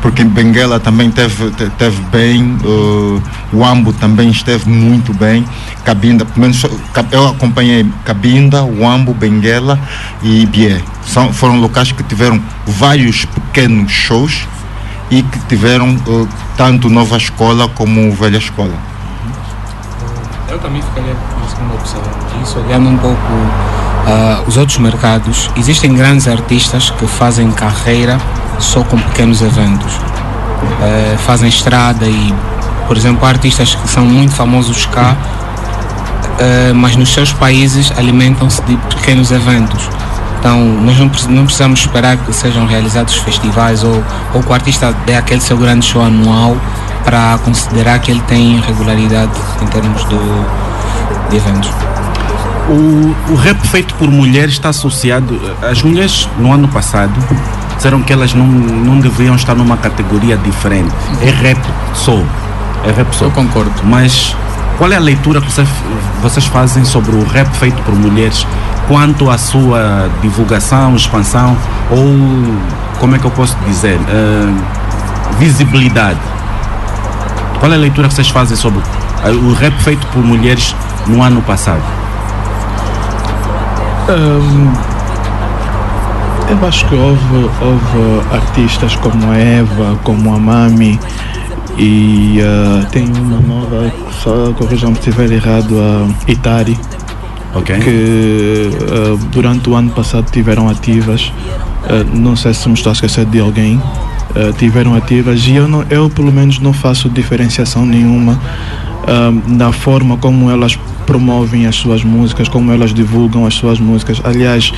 Porque Benguela também teve, teve bem, uh, o Ambo também esteve muito bem, Cabinda, pelo menos eu acompanhei Cabinda, Ambo, Benguela e Bié. São, foram locais que tiveram vários pequenos shows e que tiveram uh, tanto nova escola como velha escola. Eu também ficaria com a segunda opção disso, olhando um pouco uh, os outros mercados. Existem grandes artistas que fazem carreira só com pequenos eventos. Uh, fazem estrada e, por exemplo, artistas que são muito famosos cá, uh, mas nos seus países alimentam-se de pequenos eventos. Então, nós não, precisamos esperar que sejam realizados festivais ou, ou que o artista dê aquele seu grande show anual para considerar que ele tem regularidade em termos de eventos. O, o rap feito por mulheres está associado. As mulheres, no ano passado, disseram que elas não, não deveriam estar numa categoria diferente. É rap soul. É rap soul. Eu concordo. Mas qual é a leitura que vocês, vocês fazem sobre o rap feito por mulheres quanto à sua divulgação, expansão ou, como é que eu posso dizer, uh, visibilidade? Qual é a leitura que vocês fazem sobre o rap feito por mulheres no ano passado? Eu acho que houve, houve artistas como a Eva, como a Mami e uh, tem uma nova, só corrijam se estiver errado, a Itari, okay. que uh, durante o ano passado tiveram ativas. Uh, não sei se me estou a esquecer de alguém, uh, tiveram ativas e eu, não, eu pelo menos não faço diferenciação nenhuma na forma como elas promovem as suas músicas, como elas divulgam as suas músicas. Aliás,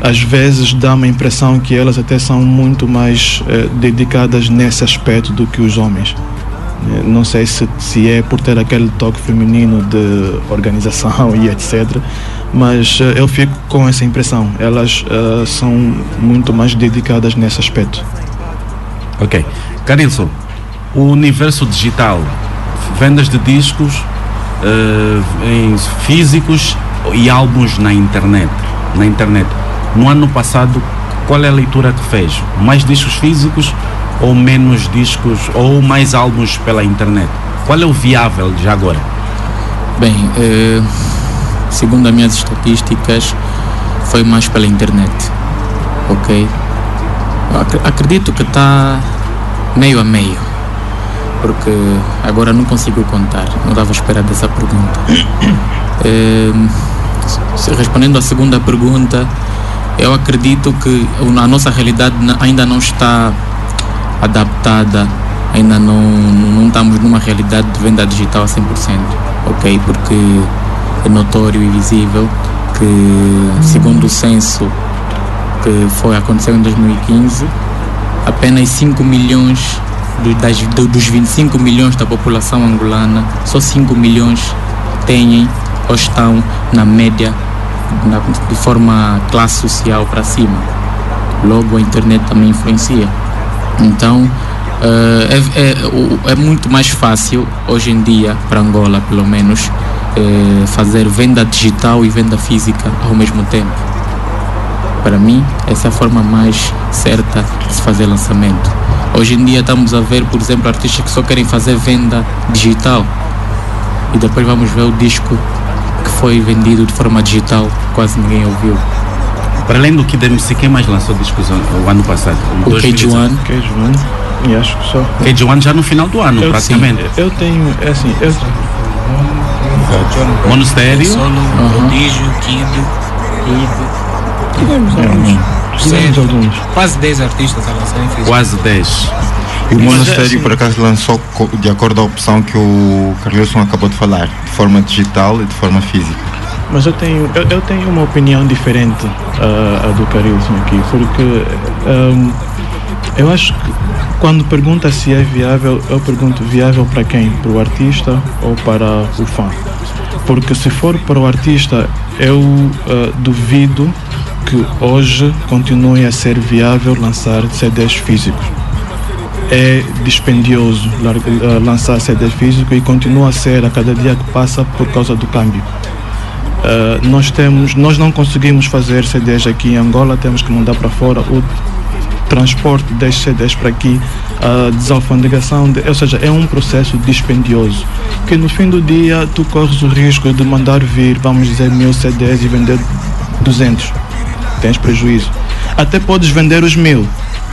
às vezes dá-me a impressão que elas até são muito mais uh, dedicadas nesse aspecto do que os homens. Não sei se, se é por ter aquele toque feminino de organização e etc. Mas uh, eu fico com essa impressão. Elas uh, são muito mais dedicadas nesse aspecto. Ok. Carilson, o universo digital, vendas de discos uh, em físicos e álbuns na internet. Na internet. No ano passado, qual é a leitura que fez? Mais discos físicos ou menos discos ou mais álbuns pela internet? Qual é o viável já agora? Bem, uh, segundo as minhas estatísticas, foi mais pela internet. Ok? Acredito que está meio a meio. Porque agora não consigo contar. Não estava à espera dessa pergunta. Se- respondendo à segunda pergunta, eu acredito que a nossa realidade ainda não está adaptada, ainda não, não estamos numa realidade de venda digital a 100%, ok? Porque é notório e visível que, segundo o censo que foi, aconteceu em 2015, apenas 5 milhões das, do- dos 25 milhões da população angolana, só 5 milhões têm ou estão na média na- de forma classe social para cima. Logo, a internet também influencia. Então, eh, é, é- é muito mais fácil hoje em dia, para Angola pelo menos, eh, fazer venda digital e venda física ao mesmo tempo. Para mim, essa é a forma mais certa de se fazer lançamento. Hoje em dia estamos a ver, por exemplo, artistas que só querem fazer venda digital e depois vamos ver o disco que foi vendido de forma digital, quase ninguém ouviu. Para além do Kid MC, quem mais lançou discos o ano passado? O 2018? KG1. KG1, e acho que só. KG1 já no final do ano, Eu- praticamente. sim, eu tenho, é assim, eu. Monastério. Solo, Prodígio, Kid, Tivemos alguns. Tivemos alguns. Quase 10 artistas a lançarem físico. Quase 10. E o Monastério, assim- por acaso, lançou de acordo à opção que o Carlson acabou de falar, de forma digital e de forma física. Mas eu tenho, eu, eu tenho uma opinião diferente ah, a do Carilson aqui, porque ahm, eu acho que quando pergunta se é viável, eu pergunto viável para quem? Para o artista ou para o fã? Porque se for para o artista, eu ah, duvido que hoje continue a ser viável lançar CDs físicos. É dispendioso ah, lançar CDs físicos e continua a ser a cada dia que passa por causa do câmbio. Uh, nós temos, nós não conseguimos fazer CDs aqui em Angola, temos que mandar para fora o transporte destes CDs para aqui, a desalfandegação, de, ou seja, é um processo dispendioso, que no fim do dia tu corres o risco de mandar vir, vamos dizer, mil CDs e vender 200, tens prejuízo. Até podes vender os mil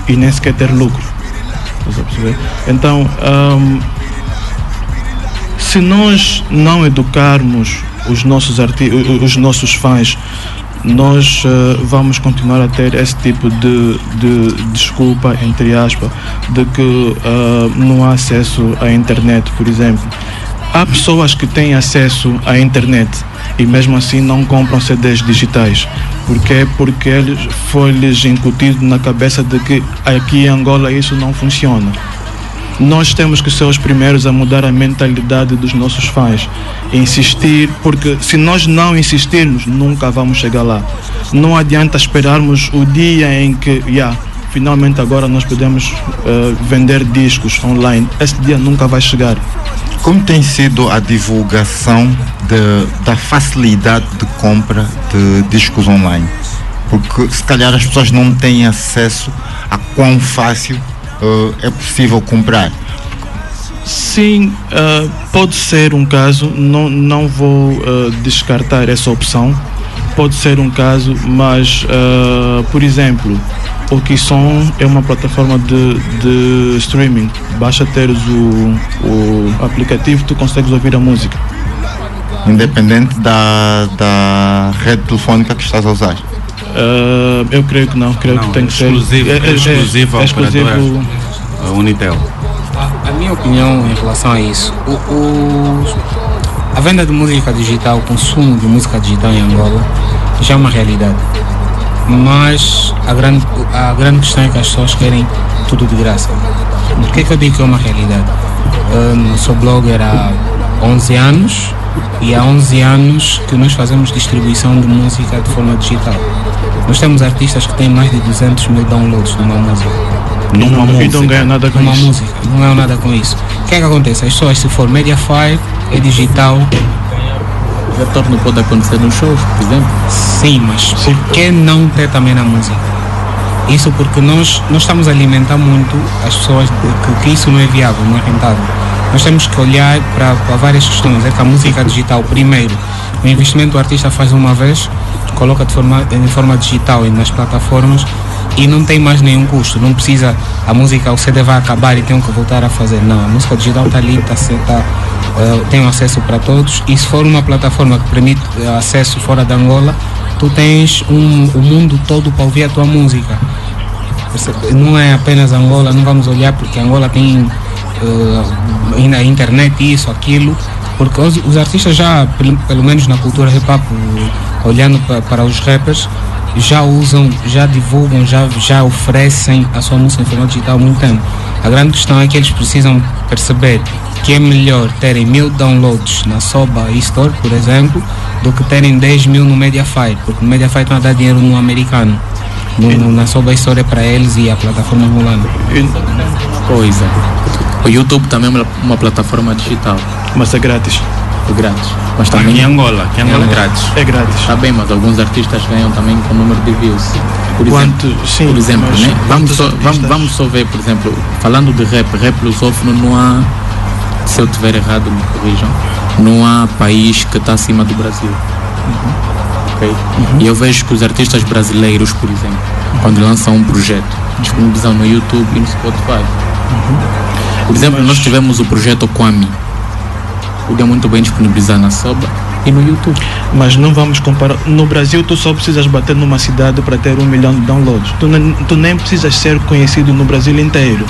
e nem sequer ter lucro. Então, um, se nós não educarmos os nossos, os nossos fãs, nós eh, vamos continuar a ter esse tipo de, de desculpa, entre aspas, de que eh, não há acesso à internet, por exemplo. Há pessoas que têm acesso à internet e mesmo assim não compram CDs digitais. Porquê? Porque foi-lhes incutido na cabeça de que aqui em Angola isso não funciona. Nós temos que ser os primeiros a mudar a mentalidade dos nossos fãs. Insistir, porque se nós não insistirmos, nunca vamos chegar lá. Não adianta esperarmos o dia em que, yeah, finalmente agora nós podemos eh, vender discos online. Esse dia nunca vai chegar. Como tem sido a divulgação de- da facilidade de compra de discos online? Porque se calhar as pessoas não têm acesso a quão fácil eh, é possível comprar. Sim, ah, pode ser um caso, não, não vou ah, descartar essa opção. Pode ser um caso, mas, por exemplo, o Kisson é uma plataforma de, de streaming. Basta teres o, o aplicativo, tu consegues ouvir a música. Independente da, da rede telefónica que estás a usar. Ah, eu creio que não, creio Não, que tem que exclusivo, ser. é exclusivo ao é exclusivo operador, a Unitel. A, a minha opinião em relação a isso, o, o- a venda de música digital, o consumo de música digital em Angola já é uma realidade. Mas a grande, a grande questão é que as pessoas querem tudo de graça. Por que, que eu digo que é uma realidade? Eu sou blogger há 11 anos e há 11 anos que nós fazemos distribuição de música de forma digital. Nós temos artistas que têm mais de 200 mil downloads numa música. Numa E não música. ganham nada com numa isso. música, não ganham nada com isso. O que é que acontece? As pessoas, se for Mediafire, é digital. O retorno pode acontecer nos shows, por exemplo. Sim, mas por que não ter também na música? Isso porque nós, nós estamos a alimentar muito as pessoas de que, que isso não é viável, não é rentável. Nós temos que olhar para, para várias questões. É que a música digital, primeiro, O investimento o artista faz uma vez, coloca de forma, em forma digital e nas plataformas e não tem mais nenhum custo. Não precisa, a música, o CD vai acabar e tem que voltar a fazer. Não, a música digital está ali, tá, tá, uh, tem acesso para todos. E se for uma plataforma que permite uh, acesso fora da Angola, tu tens um, o mundo todo para ouvir a tua música. Não é apenas Angola, não vamos olhar porque Angola tem uh, na internet isso, aquilo, porque os, os artistas já, pelo, pelo, menos na cultura hip hop, olhando para, para os rappers, já usam, já divulgam, já, já oferecem a sua música em forma digital há muito tempo. A grande questão é que eles precisam perceber que é melhor terem mil downloads na Soba Store, por exemplo, do que terem 10 mil no Mediafire, porque o Mediafire não dá dinheiro no americano. No, no, na Soba Store é para eles e a plataforma angolana. Coisa. O YouTube também é uma, uma plataforma digital. Mas é grátis. Grátis. Mas também em Angola, que em Angola é, é grátis. É grátis. Está bem, mas alguns artistas ganham também com o número de views. Por Quanto, exemplo, sim, por exemplo né? vamos, só, vamos, vamos só ver, por exemplo, falando de rap, rap lusófono não há, se eu estiver errado me corrijam, não há país que está acima do Brasil. Uhum. Okay? Uhum. E eu vejo que os artistas brasileiros, por exemplo, quando lançam um projeto, disponibilizam no YouTube e no Spotify. Por exemplo, nós tivemos o projeto Kwame. Podia muito bem disponibilizar na Soba e no YouTube. Mas não vamos comparar. No Brasil, tu só precisas bater numa cidade para ter um milhão de downloads. Tu, nem, tu nem precisas ser conhecido no Brasil inteiro.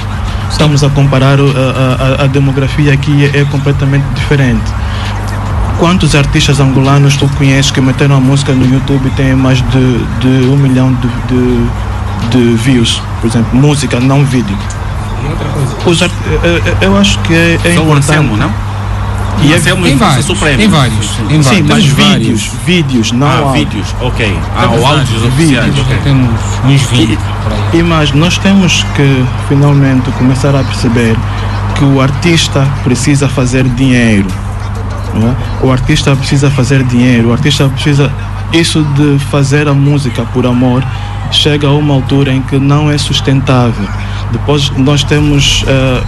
Estamos a comparar a, a, a demografia aqui é, é completamente diferente. Quantos artistas angolanos tu conheces que meteram a música no YouTube e têm mais de, de um milhão de, de, de views? Por exemplo, música, não vídeo. E outra coisa. Os art... Eu acho que é, é Só importante. o Anselmo, não? E é, Anselmo tem vários, Supremo. tem vários, tem Sim, vários. mas Vários. vídeos, vídeos, não Ah, vídeos, ok. Ah, Temos áudios oficiais, vídeos. ok. Temos uns 20 por aí. E nós temos que finalmente começar a perceber que o artista precisa fazer dinheiro. é? O artista precisa fazer dinheiro, o artista precisa. Isso de fazer a música por amor chega a uma altura em que não é sustentável. Depois nós temos eh,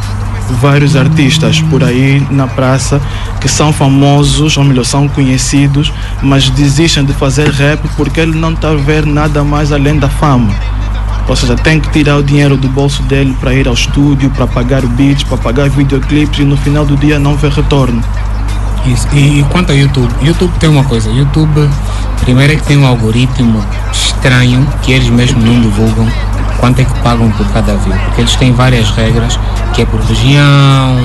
vários artistas por aí na praça que são famosos, ou melhor, são conhecidos, mas desistem de fazer rap porque ele não está a ver nada mais além da fama. Ou seja, tem que tirar o dinheiro do bolso dele para ir ao estúdio, para pagar beats, para pagar videoclipes e no final do dia não vê retorno. Isso. E quanto ao YouTube, YouTube tem uma coisa, YouTube primeiro é que tem um algoritmo estranho que eles mesmos não divulgam quanto é que pagam por cada view, porque eles têm várias regras, que é por região,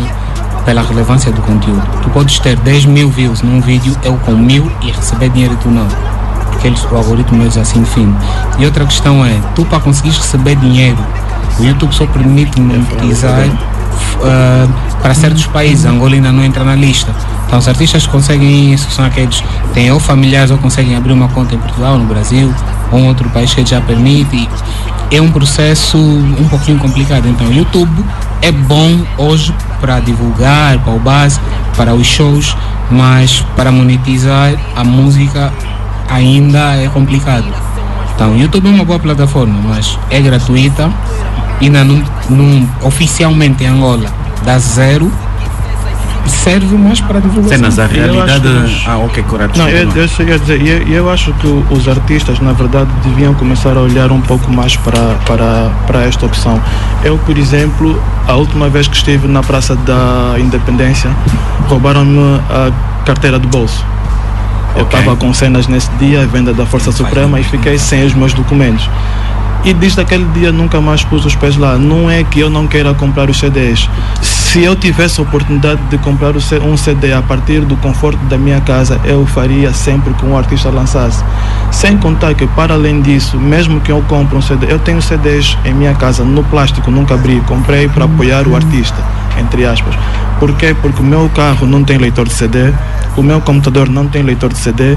pela relevância do conteúdo. Tu podes ter 10 mil views num vídeo, eu com mil e receber dinheiro e tu não. Porque eles, o algoritmo eles assim define. E outra questão é, tu para conseguir receber dinheiro, o YouTube só permite monetizar uh, para certos países, Angola ainda não entra na lista. Então os artistas conseguem isso, são aqueles que têm ou familiares ou conseguem abrir uma conta em Portugal, no Brasil, ou em outro país que já permite. E é um processo um pouquinho complicado. Então o YouTube é bom hoje para divulgar, para o base, para os shows, mas para monetizar a música ainda é complicado. Então, o YouTube é uma boa plataforma, mas é gratuita, não, não oficialmente em Angola dá zero, serve mais para divulgação. Cenas, a realidade. que- Ah, ok, correto. Não, eu, eu cheguei a dizer, eu, eu acho que os artistas, na verdade, deviam começar a olhar um pouco mais para, para, para esta opção. Eu, por exemplo, a última vez que estive na Praça da Independência, roubaram-me a carteira de bolso. Eu estava com cenas nesse dia, a venda da Força Suprema, e fiquei sem os meus documentos. E desde aquele dia nunca mais pus os pés lá. Não é que eu não queira comprar os CDs. Se eu tivesse a oportunidade de comprar um CD a partir do conforto da minha casa, eu faria sempre que um artista lançasse. Sem contar que, para além disso, mesmo que eu compre um CD, eu tenho CDs em minha casa, no plástico, nunca abri. Comprei para apoiar o artista, entre aspas. Por quê? Porque o meu carro não tem leitor de CD, o meu computador não tem leitor de CD.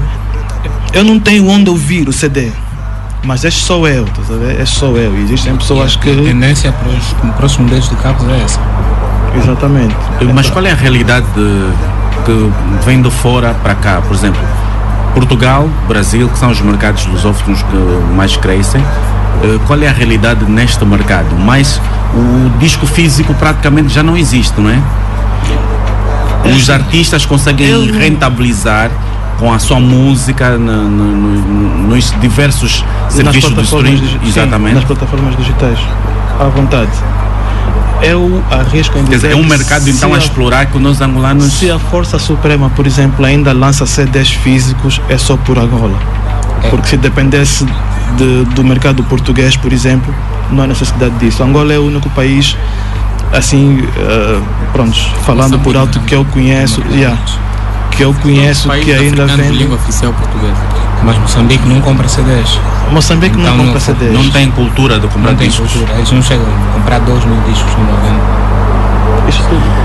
Eu não tenho onde ouvir o CD. Mas é só eu, tá a ver? É só eu. E Existem pessoas A que. tendência para os próximos modelos de carros é essa. Exatamente. Mas qual é a realidade de- que vem de fora para cá? Por exemplo, Portugal, Brasil, que são os mercados lusófonos que mais crescem. eh, Qual é a realidade neste mercado? Mas o disco físico praticamente já não existe, não é? Os artistas conseguem rentabilizar com a sua música no- no- nos diversos serviços de streaming. Exatamente. nas plataformas digitais. À vontade. Eu arrisco em Quer dizer, dizer é um mercado então se a explorar que nós angolanos. Se a Força Suprema, por exemplo, ainda lança CDs físicos, é só por Angola. Porque se dependesse de- do mercado português, por exemplo, não há necessidade disso. Angola é o único país, assim, eh, pronto, falando por alto que eu conheço, yeah, que eu conheço País que ainda vende. língua oficial portuguesa. Mas Moçambique não compra CDs. Moçambique não compra CDs. Não tem cultura de comprar Não tem discos. cultura. Eles não chegam a comprar dois mil discos no momento. Isso tudo.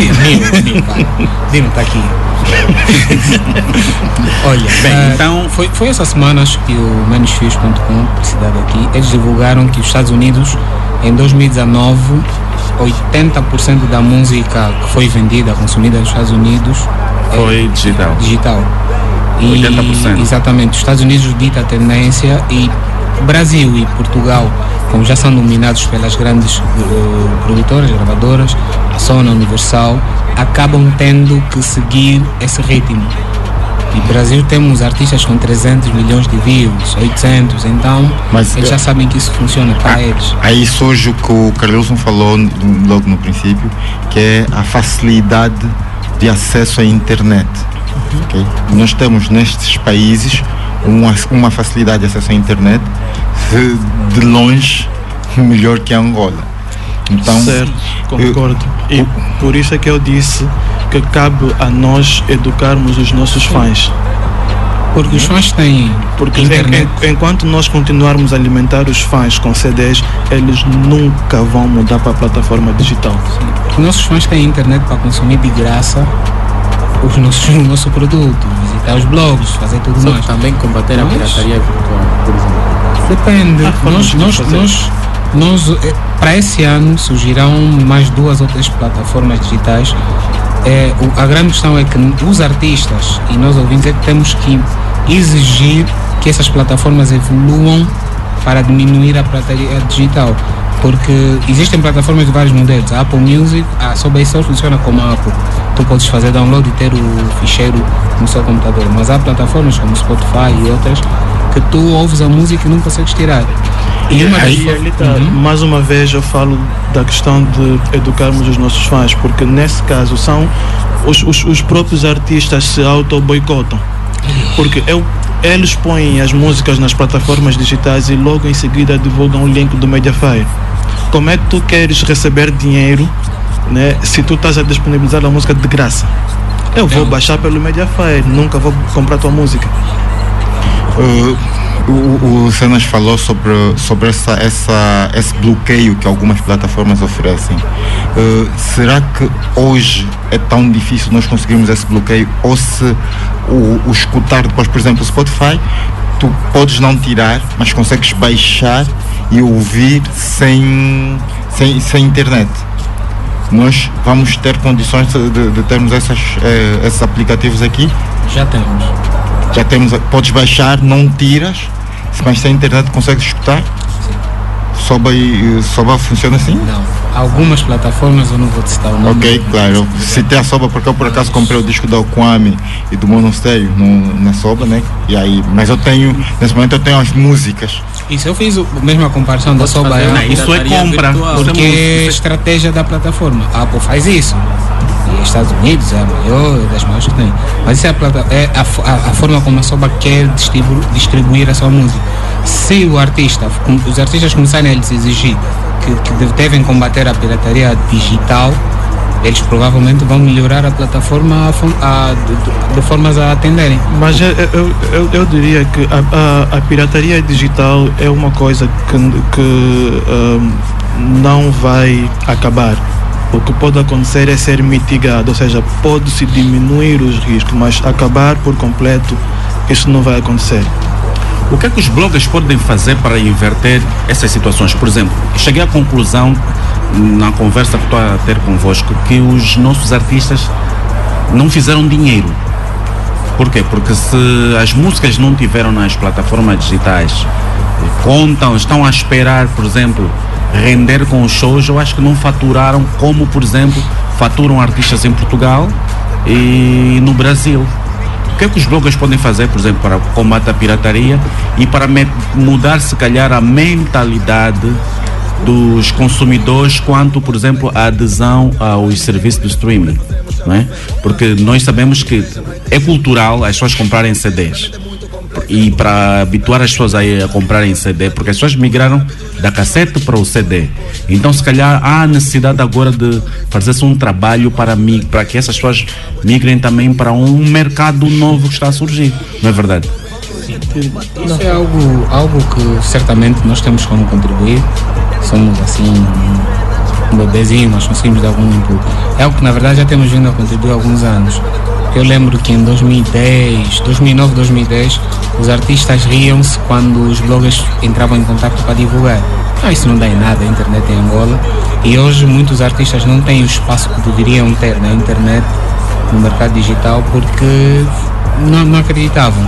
Dino, Dino, pá. Dino está aqui. Olha, Bem, ah, então- foi, foi essa semana acho que o menosfios.com, publicidade aqui, eles divulgaram que os Estados Unidos em 2019 80% da música que foi vendida, consumida nos Estados Unidos é Foi digital. digital. E, 80%. Exatamente. Os Estados Unidos dita a tendência e Brasil e Portugal, como já são dominados pelas grandes eh, produtoras, gravadoras, a Sony, a Universal, acabam tendo que seguir esse ritmo. E Brasil temos artistas com 300 milhões de views, 800, então Mas, eles eh, já sabem que isso funciona para eles. Aí surge o que o Carlilson falou logo no princípio, que é a facilidade de acesso à internet. ok? Nós temos nestes países uma, uma facilidade de acesso à internet eh, de longe melhor que a Angola. Então, certo, concordo. E por isso é que eu disse que cabe a nós educarmos os nossos fãs. Porque os fãs têm Porque internet. en- enquanto nós continuarmos a alimentar os fãs com CDs, eles nunca vão mudar para a plataforma digital. Os nossos fãs têm internet para consumir de graça os nossos, o nosso produto, visitar os blogs, fazer tudo Só mais. também combater a Mas- pirataria virtual, por exemplo. Depende. Formas nós, de nós, fazer. nós, nós, eh, para esse ano surgirão mais duas ou três plataformas digitais. É, o- a grande questão é que os artistas e nós ouvintes é que temos que exigir que essas plataformas evoluam para diminuir a pirataria digital. Porque existem plataformas de vários modelos. A Apple Music, a Sobay funciona como a Apple. Tu podes fazer download e ter o ficheiro no seu computador. Mas há plataformas como Spotify e outras que tu ouves a música e não consegues tirar. E uma das aí, tá, Uhum. mais uma vez eu falo da questão de educarmos os nossos fãs, porque nesse caso são os, os, os próprios artistas se auto-boicotam. Porque eu, eles põem as músicas nas plataformas digitais e logo em seguida divulgam o link do Mediafire. Como é que tu queres receber dinheiro né, se tu estás a disponibilizar a música de graça? Eu vou baixar pelo Mediafire, nunca vou comprar tua música. Uh, o, o falou sobre, sobre essa, essa, esse bloqueio que algumas plataformas oferecem. Uh, será que hoje é tão difícil nós conseguirmos esse bloqueio? Ou se o, o escutar depois, por exemplo, o Spotify, tu podes não tirar, mas consegues baixar e ouvir sem, sem, sem internet? Nós vamos ter condições de, de- de termos essas, eh, esses aplicativos aqui? Já temos. Já temos, podes baixar, não tiras, mas sem internet consegues escutar? Soba e Soba funciona assim? Não. Algumas plataformas eu não vou citar o nome. Ok, claro. Eu citei a Soba porque eu por acaso comprei o disco da Okwame e do Monasterio no, na Soba, né? E aí, mas eu tenho, nesse momento eu tenho as músicas. Isso eu fiz a mesma comparação da Soba Isso é compra. virtual. Porque é estratégia da plataforma. A Apple faz isso. Estados Unidos é a maior é das maiores que tem. Mas isso é, a, plata- é a, a- a forma como a Soba quer distribu- distribuir a sua música. Se o artista, os artistas começarem a lhes exigir que, que de- devem combater a pirataria digital, eles provavelmente vão melhorar a plataforma a a- de, de- formas a atenderem. Mas eu, eu, eu, eu diria que a, a, a pirataria digital é uma coisa que, que ahm, não vai acabar. O que pode acontecer é ser mitigado, ou seja, pode-se diminuir os riscos, mas acabar por completo, isso não vai acontecer. O que é que os bloggers podem fazer para inverter essas situações? Por exemplo, cheguei à conclusão, na conversa que estou a ter convosco, que os nossos artistas não fizeram dinheiro. Por quê? Porque se as músicas não tiveram nas plataformas digitais, contam, estão a esperar, por exemplo, render com os shows, eu acho que não faturaram como, por exemplo, faturam artistas em Portugal e no Brasil. que é que os bloggers podem fazer, por exemplo, para combater a pirataria e para mudar, se calhar, a mentalidade dos consumidores quanto, por exemplo, à adesão aos serviços de streaming, não é? Porque nós sabemos que é cultural as pessoas comprarem CDs e para habituar as pessoas a, a comprarem CD, porque as pessoas migraram da cassete para o CD. Então, se calhar, há a necessidade agora de fazer-se um trabalho para, para que essas pessoas migrem também para um mercado novo que está a surgir, não é verdade? Isso é algo, algo que certamente nós temos como contribuir. Somos assim um bebezinho, mas conseguimos dar algum input. É algo que na verdade já temos vindo a contribuir há alguns anos. Eu lembro que em 2010, 2009, 2010, os artistas riam-se quando os bloggers entravam em contato para divulgar. Ah, isso não dá em nada, a internet em Angola. E hoje muitos artistas não têm o espaço que deveriam ter na internet, no mercado digital, porque não, não acreditavam.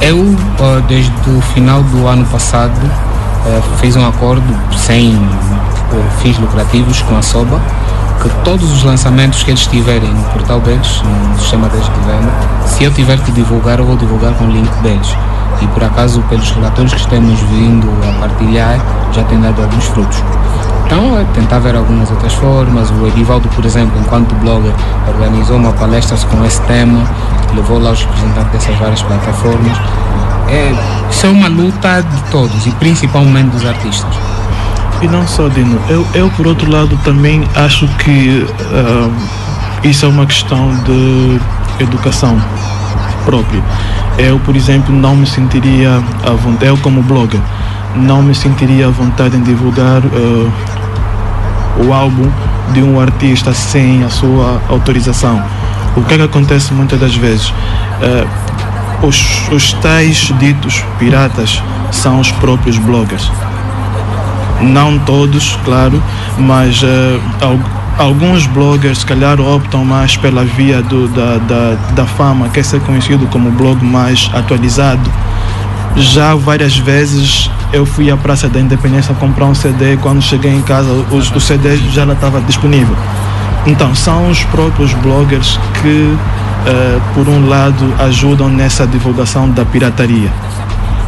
Eu, desde o final do ano passado, fiz um acordo sem ah, fins lucrativos com a SOBA, que todos os lançamentos que eles tiverem no portal deles, no sistema deles de venda, se eu tiver que divulgar, eu vou divulgar com o link deles. E por acaso, pelos relatórios que temos vindo a partilhar, já tem dado alguns frutos. Então, é tentar ver algumas outras formas. O Edivaldo, por exemplo, enquanto blogger, organizou uma palestra com esse tema, levou lá os representantes dessas várias plataformas. É, isso é uma luta de todos e principalmente dos artistas. E não só, Dino. Eu, eu por outro lado, também acho que ah, isso é uma questão de educação própria. Eu, por exemplo, não me sentiria à vontade, eu como blogger, não me sentiria à vontade em divulgar ah, o álbum de um artista sem a sua autorização. O que é que acontece muitas das vezes? Ah, os, os tais ditos piratas são os próprios bloggers não todos, claro, mas al- alguns bloggers, se calhar, optam mais pela via do, da, da, da fama, quer ser conhecido como blog mais atualizado. Já várias vezes eu fui à Praça da Independência comprar um CD, quando cheguei em casa o, o CD já estava disponível. Então, são os próprios bloggers que, eh, por um lado, ajudam nessa divulgação da pirataria.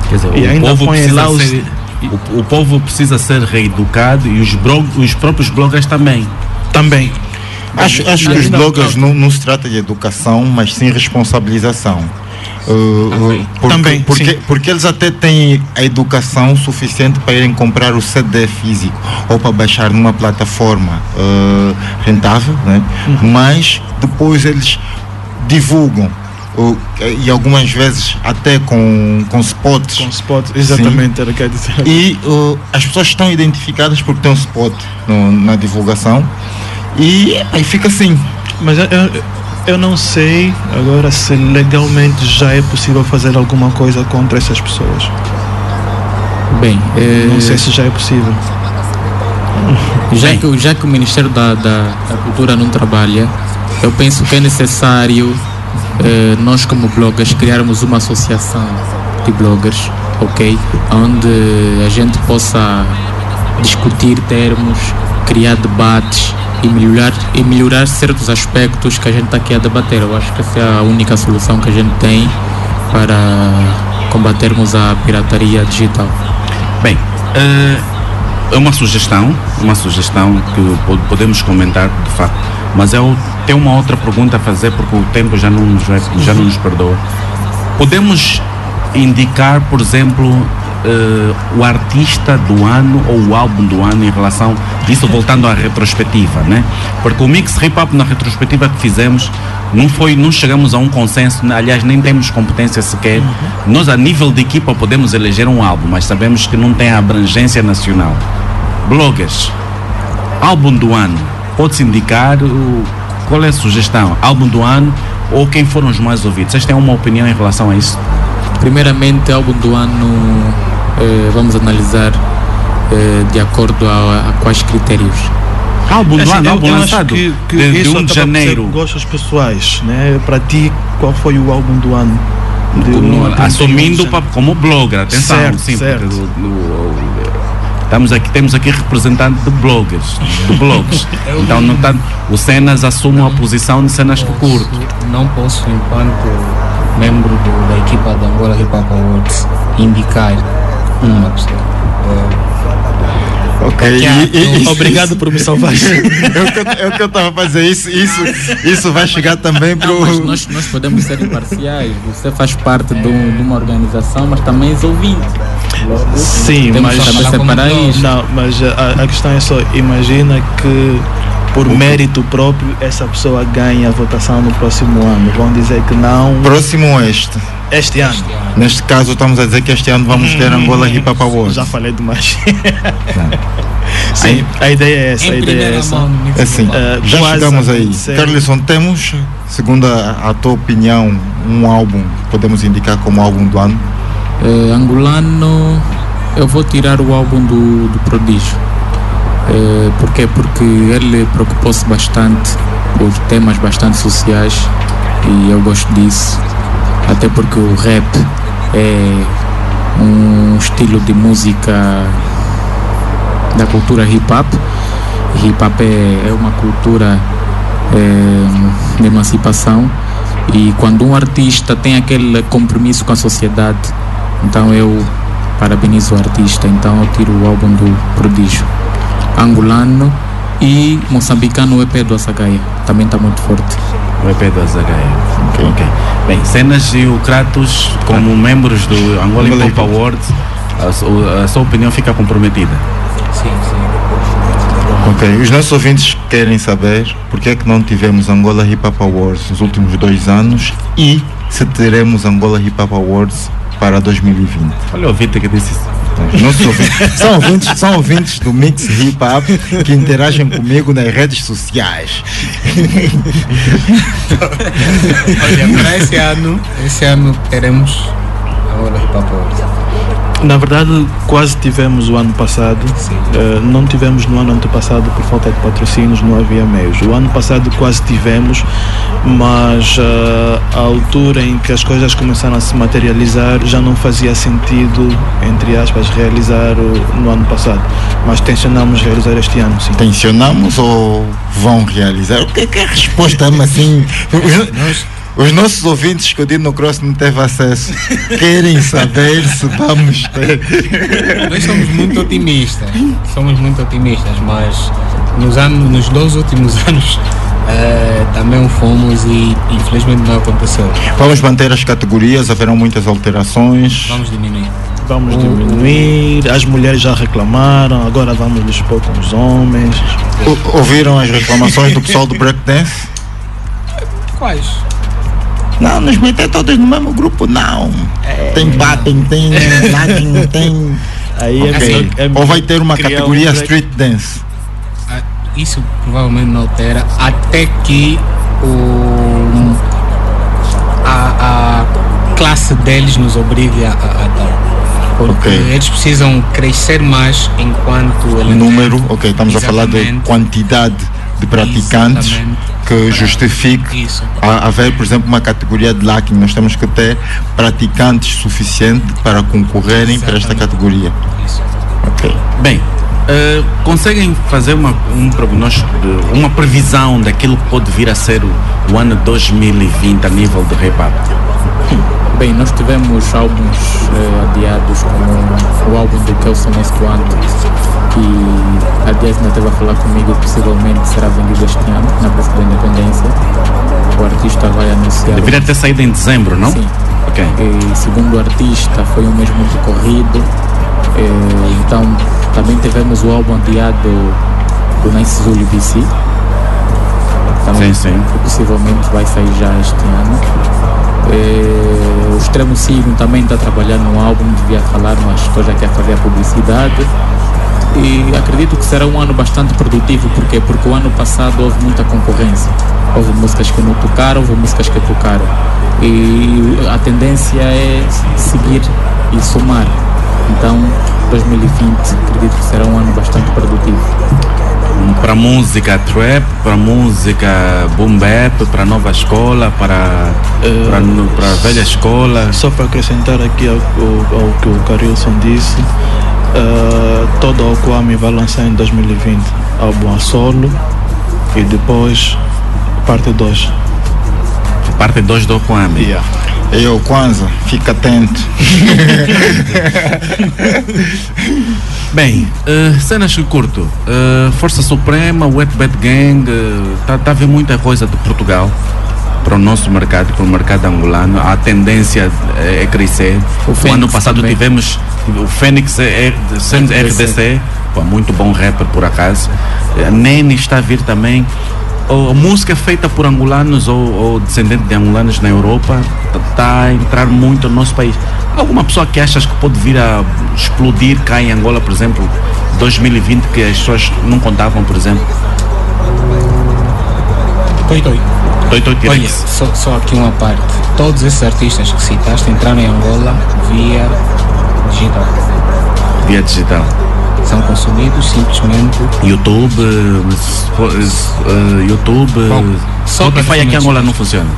Quer dizer, E o ainda povo põe precisa lá os- ser, o, o povo precisa ser reeducado e os, blog, os próprios bloggers também. Também. Acho, acho que os bloggers não, não se trata de educação, mas sim responsabilização. Uh, uh, porque, Também, porque, porque eles até têm a educação suficiente para irem comprar o CD físico ou para baixar numa plataforma uh, rentável, né? Uhum. mas depois eles divulgam uh, e algumas vezes até com, com spots. Com spots, exatamente, era o que dizer. E uh, as pessoas estão identificadas porque tem um spot no- na divulgação e aí fica assim. Mas eu, eu, eu não sei agora se legalmente já é possível fazer alguma coisa contra essas pessoas. Bem, eh, Não sei se já é possível. Já que, o- já que o Ministério da, da, da Cultura não trabalha, eu penso que é necessário eh, nós, como bloggers, criarmos uma associação de bloggers, ok? Onde a gente possa discutir termos, criar debates e melhorar, e melhorar certos aspectos que a gente está aqui a debater. Eu acho que essa é a única solução que a gente tem para combatermos a pirataria digital. Bem, eh, é uma sugestão, uma sugestão que po- podemos comentar de facto, mas eu tenho uma outra pergunta a fazer porque o tempo já não nos, já não nos perdoa. Podemos indicar, por exemplo, eh, o artista do ano ou o álbum do ano em relação isso voltando à retrospectiva, né? Porque o mix hip hop na retrospectiva que fizemos não foi, não chegamos a um consenso, né? aliás nem temos competência sequer. Nós a nível de equipa podemos eleger um álbum, mas sabemos que não tem abrangência nacional. Bloggers, álbum do ano, pode-se indicar o, qual é a sugestão? Álbum do ano ou quem foram os mais ouvidos? Vocês têm uma opinião em relação a isso? Primeiramente, álbum do ano, eh, vamos analisar eh, de acordo a, a quais critérios. Álbum do Assim, ano, álbum lançado que, que de, de isso 1 de janeiro. Gostos pessoais, né? Para ti, qual foi o álbum do ano? De Como- um a 31 assumindo de pa- como blogger, atenção, Certo, sim, certo. do- do- estamos aqui, temos aqui representante de bloggers, de blogs. então não tá, o Cenas assume uma posição de cenas que curto. Não posso, enquanto membro do- da equipa da Angola Hip Hop Awards, indicar uma pessoa. Ok, e- e- Obrigado por me salvar. é, o que eu, é o que eu estava a fazer. Isso, isso, isso vai chegar também para o. nós, nós podemos ser imparciais. Você faz parte de, um- de uma organização, mas também és ouvinte. Logo, Sim, mas, separar isso. não, mas a, a questão é só, imagina que por mérito próprio essa pessoa ganha a votação no próximo ano. Vão dizer que não. Próximo este. Este ano. Neste caso, estamos a dizer que este ano vamos ter Angola Hip Hop Awards. Já falei demais. Sim, a ideia é essa. A ideia é essa. Assim, Eh, já chegamos aí. acontecer. Carlisson, temos, segundo a, a tua opinião, um álbum que podemos indicar como álbum do ano? Eh, angolano, eu vou tirar o álbum do, do Prodígio. Eh, porquê? Porque ele preocupou-se bastante por temas bastante sociais e eu gosto disso. Até porque o rap é um estilo de música da cultura hip hop. Hip hop é, é uma cultura eh, de emancipação e quando um artista tem aquele compromisso com a sociedade, então eu parabenizo o artista, então eu tiro o álbum do Prodígio. Angolano e moçambicano EP do Asagaia, também está muito forte. O EP do Azagaia. Ok. Bem, Cenas e o Kratos, como membros do Angola Hip Hop Awards, a, a sua opinião fica comprometida. Sim, sim. Ok, os nossos ouvintes querem saber porque é que não tivemos Angola Hip Hop Awards nos últimos dois anos e se teremos Angola Hip Hop Awards para 2020. Olha o ouvinte que disse isso. Os nossos ouvintes, são, ouvintes, são ouvintes do Mix Hip Hop que interagem comigo nas redes sociais. Olha, para esse ano, esse ano teremos Angola Hip Hop Awards. Na verdade, quase tivemos o ano passado. Eh, não tivemos no ano antepassado por falta de patrocínios, não havia meios. O ano passado quase tivemos, mas eh, a altura em que as coisas começaram a se materializar já não fazia sentido, entre aspas, realizar o- no ano passado. Mas tensionamos realizar este ano, sim. Tensionamos ou vão realizar? O que é que é a resposta mas assim? Os, os nossos ouvintes que o Dino Cross não teve acesso querem saber se vamos ter. Nós somos muito otimistas, somos muito otimistas, mas nos, anos, nos dois últimos anos eh, também fomos e infelizmente não aconteceu. Vamos manter as categorias, haverão muitas alterações. Vamos diminuir. Vamos diminuir, as mulheres já reclamaram, agora vamos nos expor com os homens. O- ouviram as reclamações do pessoal do breakdance? Quais? Não, nos meter todos no mesmo grupo, não. Tem batem, tem latin, tem. Aí é Ok. melhor- é Ou vai ter uma categoria um street dance. Ah, Isso provavelmente não altera até que o, a, a classe deles nos obrigue a, a, a dar. Porque Ok. eles precisam crescer mais enquanto ele Número, ok, estamos a falar de quantidade de praticantes Exatamente. que justifique haver, por exemplo, uma categoria de lacking. Nós temos que ter praticantes suficientes para concorrerem para esta categoria. Ok. Bem, eh, conseguem fazer uma, um prognóstico, de- uma previsão daquilo que pode vir a ser o, o ano 2020 a nível do hip hop? Bem, nós tivemos álbuns eh, adiados, como o álbum do Kelson Estuante, que aliás ainda esteve a falar comigo, possivelmente será vendido este ano, na Praça da Independência. O artista vai anunciar. Deveria ter saído em dezembro, não? Sim. Ok. E, segundo o artista, foi um mês muito corrido. Eh, então, também tivemos o álbum adiado do Nice Zulu BC. Também, Sim, sim. que possivelmente vai sair já este ano. Eh, o Extremo Signo também está trabalhando no álbum, devia falar, mas estou já aqui a fazer a publicidade. E acredito que será um ano bastante produtivo, porque Porque o ano passado houve muita concorrência. Houve músicas que não tocaram, houve músicas que tocaram. E a tendência é seguir e somar. Então, 2020 acredito que será um ano bastante produtivo. Para música trap, para música boom bap, para nova escola, para, para, no- para velha escola. Só para acrescentar aqui ao, ao- ao que o Carilson disse, eh, todo o Kwame vai lançar em 2020 álbum a solo e depois parte 2. Parte 2 do Kwame. Yeah. Eu, Kwanza, fica atento. Bem, eh, cenas que curto. Eh, Força Suprema, Wet Bad Gang, está tá a ver muita coisa de Portugal para o nosso mercado, para o mercado angolano. A tendência é crescer. O, Fênix ano passado também. tivemos o Fênix é, é, RDC. RDC, pô, muito bom rapper por acaso. Eh, Nene está a vir também. A música feita por angolanos ou, ou descendente de angolanos na Europa está a entrar muito no nosso país. Alguma pessoa que achas que pode vir a explodir cá em Angola, por exemplo, 2020, que as pessoas não contavam, por exemplo? Toi Toi. Toi Toi. Olha, só, só aqui uma parte. Todos esses artistas que citaste entraram em Angola via digital. Via digital. São consumidos simplesmente. YouTube, eh, YouTube, só Spotify aqui em praticamente- Angola não funciona.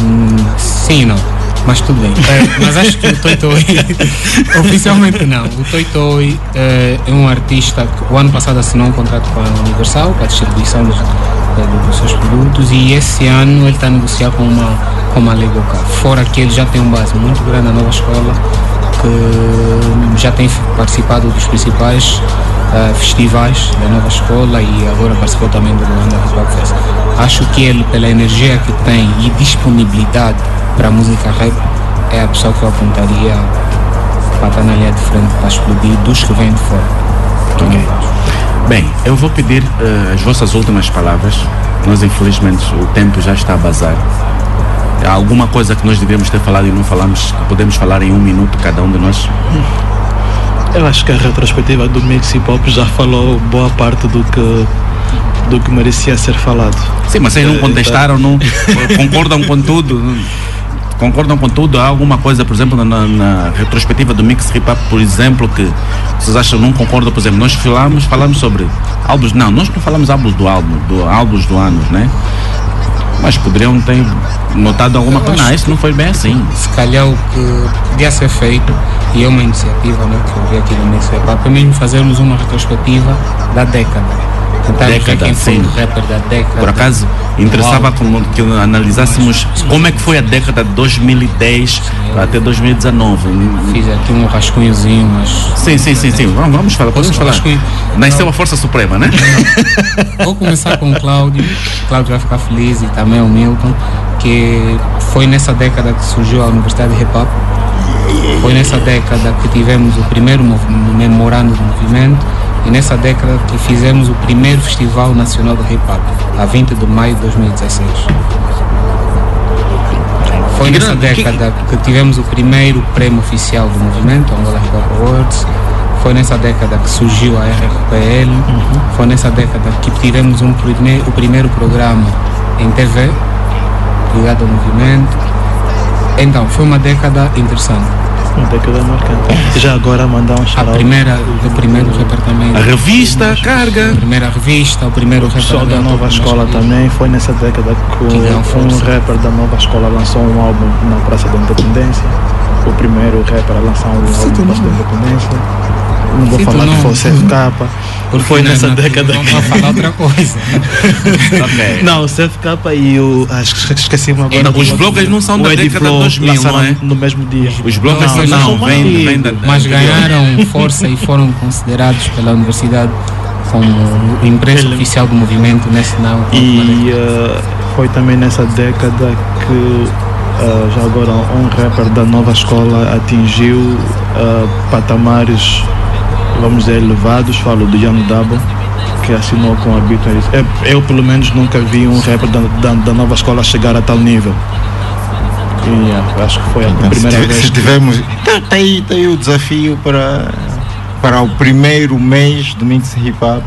Hum, sim não. Mas tudo bem. É, mas acho que o Toi, oficialmente não. O Toi é, é um artista que o ano passado assinou um contrato com a Universal para a distribuição dos, eh, dos seus produtos e esse ano ele está a negociar com uma, com uma Legoca. Fora que ele já tem um base muito grande na nova escola, que já tem participado dos principais eh, festivais da nova escola e agora participou também do Luanda Hop Fest. Acho que ele, pela energia que tem e disponibilidade para a música rap, é a pessoa que eu apontaria para estar na linha de frente para explodir dos que vêm de fora. Ok. Bem, eu vou pedir eh, as vossas últimas palavras. Nós, infelizmente, o tempo já está a bazar. Há alguma coisa que nós devíamos ter falado e não falamos, que podemos falar em um minuto cada um de nós? Eu acho que a retrospectiva do Mix Hip Hop já falou boa parte do que, do que merecia ser falado. Sim, mas vocês não Eh, contestaram, não concordam com tudo? Concordam com tudo? Há alguma coisa, por exemplo, na, na retrospectiva do Mix Hip Hop, por exemplo, que vocês acham não concordam? Por exemplo, nós falamos, falamos sobre álbuns, não, nós não falamos álbuns do álbum, do álbuns do ano, né? Mas poderiam ter notado alguma coisa. Não, isso não foi bem assim. Se calhar o que podia ser feito, e é uma iniciativa né, que eu vi aqui no Hop, é mesmo fazermos uma retrospectiva da década. Década, quem foi sim. o rapper da década. Por acaso, interessava Uau. como que analisássemos como é que foi a década de 2010 até 2019. Fiz aqui um rascunhozinho, mas. Sim, sim, sim, sim. Vamos, vamos falar, podemos falar. rascunho? Nasceu a Força Suprema, né? Vou começar com o Cláudio. Cláudio vai ficar feliz e também o Milton, que foi nessa década que surgiu a Universidade de Hip Hop. Foi nessa década que tivemos o primeiro memorando do movimento e nessa década que fizemos o primeiro Festival Nacional do Hip Hop, a 20 de maio de 2016. Foi nessa década que tivemos o primeiro prêmio oficial do movimento, Angola Hip Hop Awards. Foi nessa década que surgiu a RRPL. Foi nessa década que tivemos um prime- o primeiro programa em TV ligado ao movimento. Então, foi uma década interessante. Uma década marcante. Já agora mandar um A shout primeira, o primeiro rapper também. A revista, carga. A primeira revista, o primeiro O rapper pessoal da nova escola também foi nessa década que Que deu um, um força. rapper da nova escola lançou um álbum na Praça da Independência. O primeiro rapper a lançar um álbum na Praça da Independência. Não vou falar que foi o CFK. Porque foi não- nessa não- década. não vai falar outra coisa. Ok. Não, o CFK e o. Acho que esqueci-me agora. Os bloggers não são O da Eddie década de Flow 2000, lançaram não é? No mesmo dia. Os bloggers Não, não, não, não, vem, vem da. mas ganharam força e foram considerados pela universidade como o imprensa oficial do movimento nesse não. E eh, foi também nessa década que eh, já agora um rapper da nova escola atingiu eh, patamares, vamos dizer, elevados. Falo do Young Double, que assinou com a Beatles. Eu, eu, pelo menos, nunca vi um rapper da, da, da nova escola chegar a tal nível. E eh, acho que foi a Então, se, primeira tive- vez. se tivermos. Tá, tá aí, tá aí o desafio para, para o primeiro mês do Mix Hip Hop.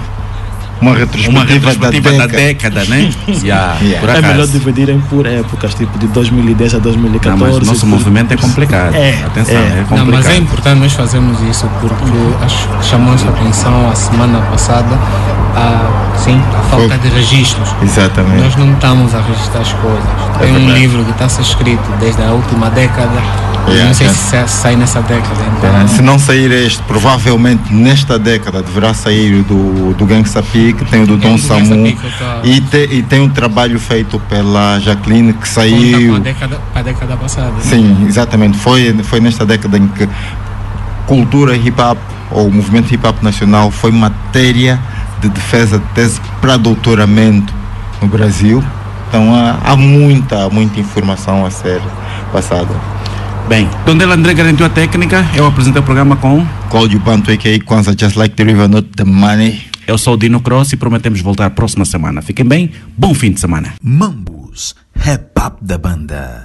Uma retrospectiva, Uma retrospectiva da da década. década, né? Yeah, Por É melhor dividirem por épocas, tipo de 2010 a 2014. Não, mas o nosso por- movimento é complicado. É, Atenção, é. é, Não, complicado. mas é importante nós fazermos isso porque acho que chamou essa atenção a semana passada a, sim, a falta de registros. Exatamente. Nós não estamos a registrar as coisas. É Tem um verdade. livro que está a ser escrito desde a última década Yeah, não sei é. se sa- sai nessa década. Então, se não sair este, provavelmente nesta década deverá sair do, do Gangsta P, que tem o do Gangsta Samu e, te- e tem um trabalho feito pela Jacqueline que saiu. com a década, para a década passada. né? Sim, exatamente. Foi, foi nesta década em que cultura hip hop ou movimento hip hop nacional foi matéria de defesa de tese para doutoramento no Brasil. Então há, há muita, muita informação a ser passada. Bem, Dondela André garantiu a técnica, eu apresentei o programa com Cláudio Panto, a.k.a. Kwanzaa Just Like the River, Not the Money. Eu sou o Dino Cross e prometemos voltar próxima semana. Fiquem bem, bom fim de semana. Mambus, rap up da banda.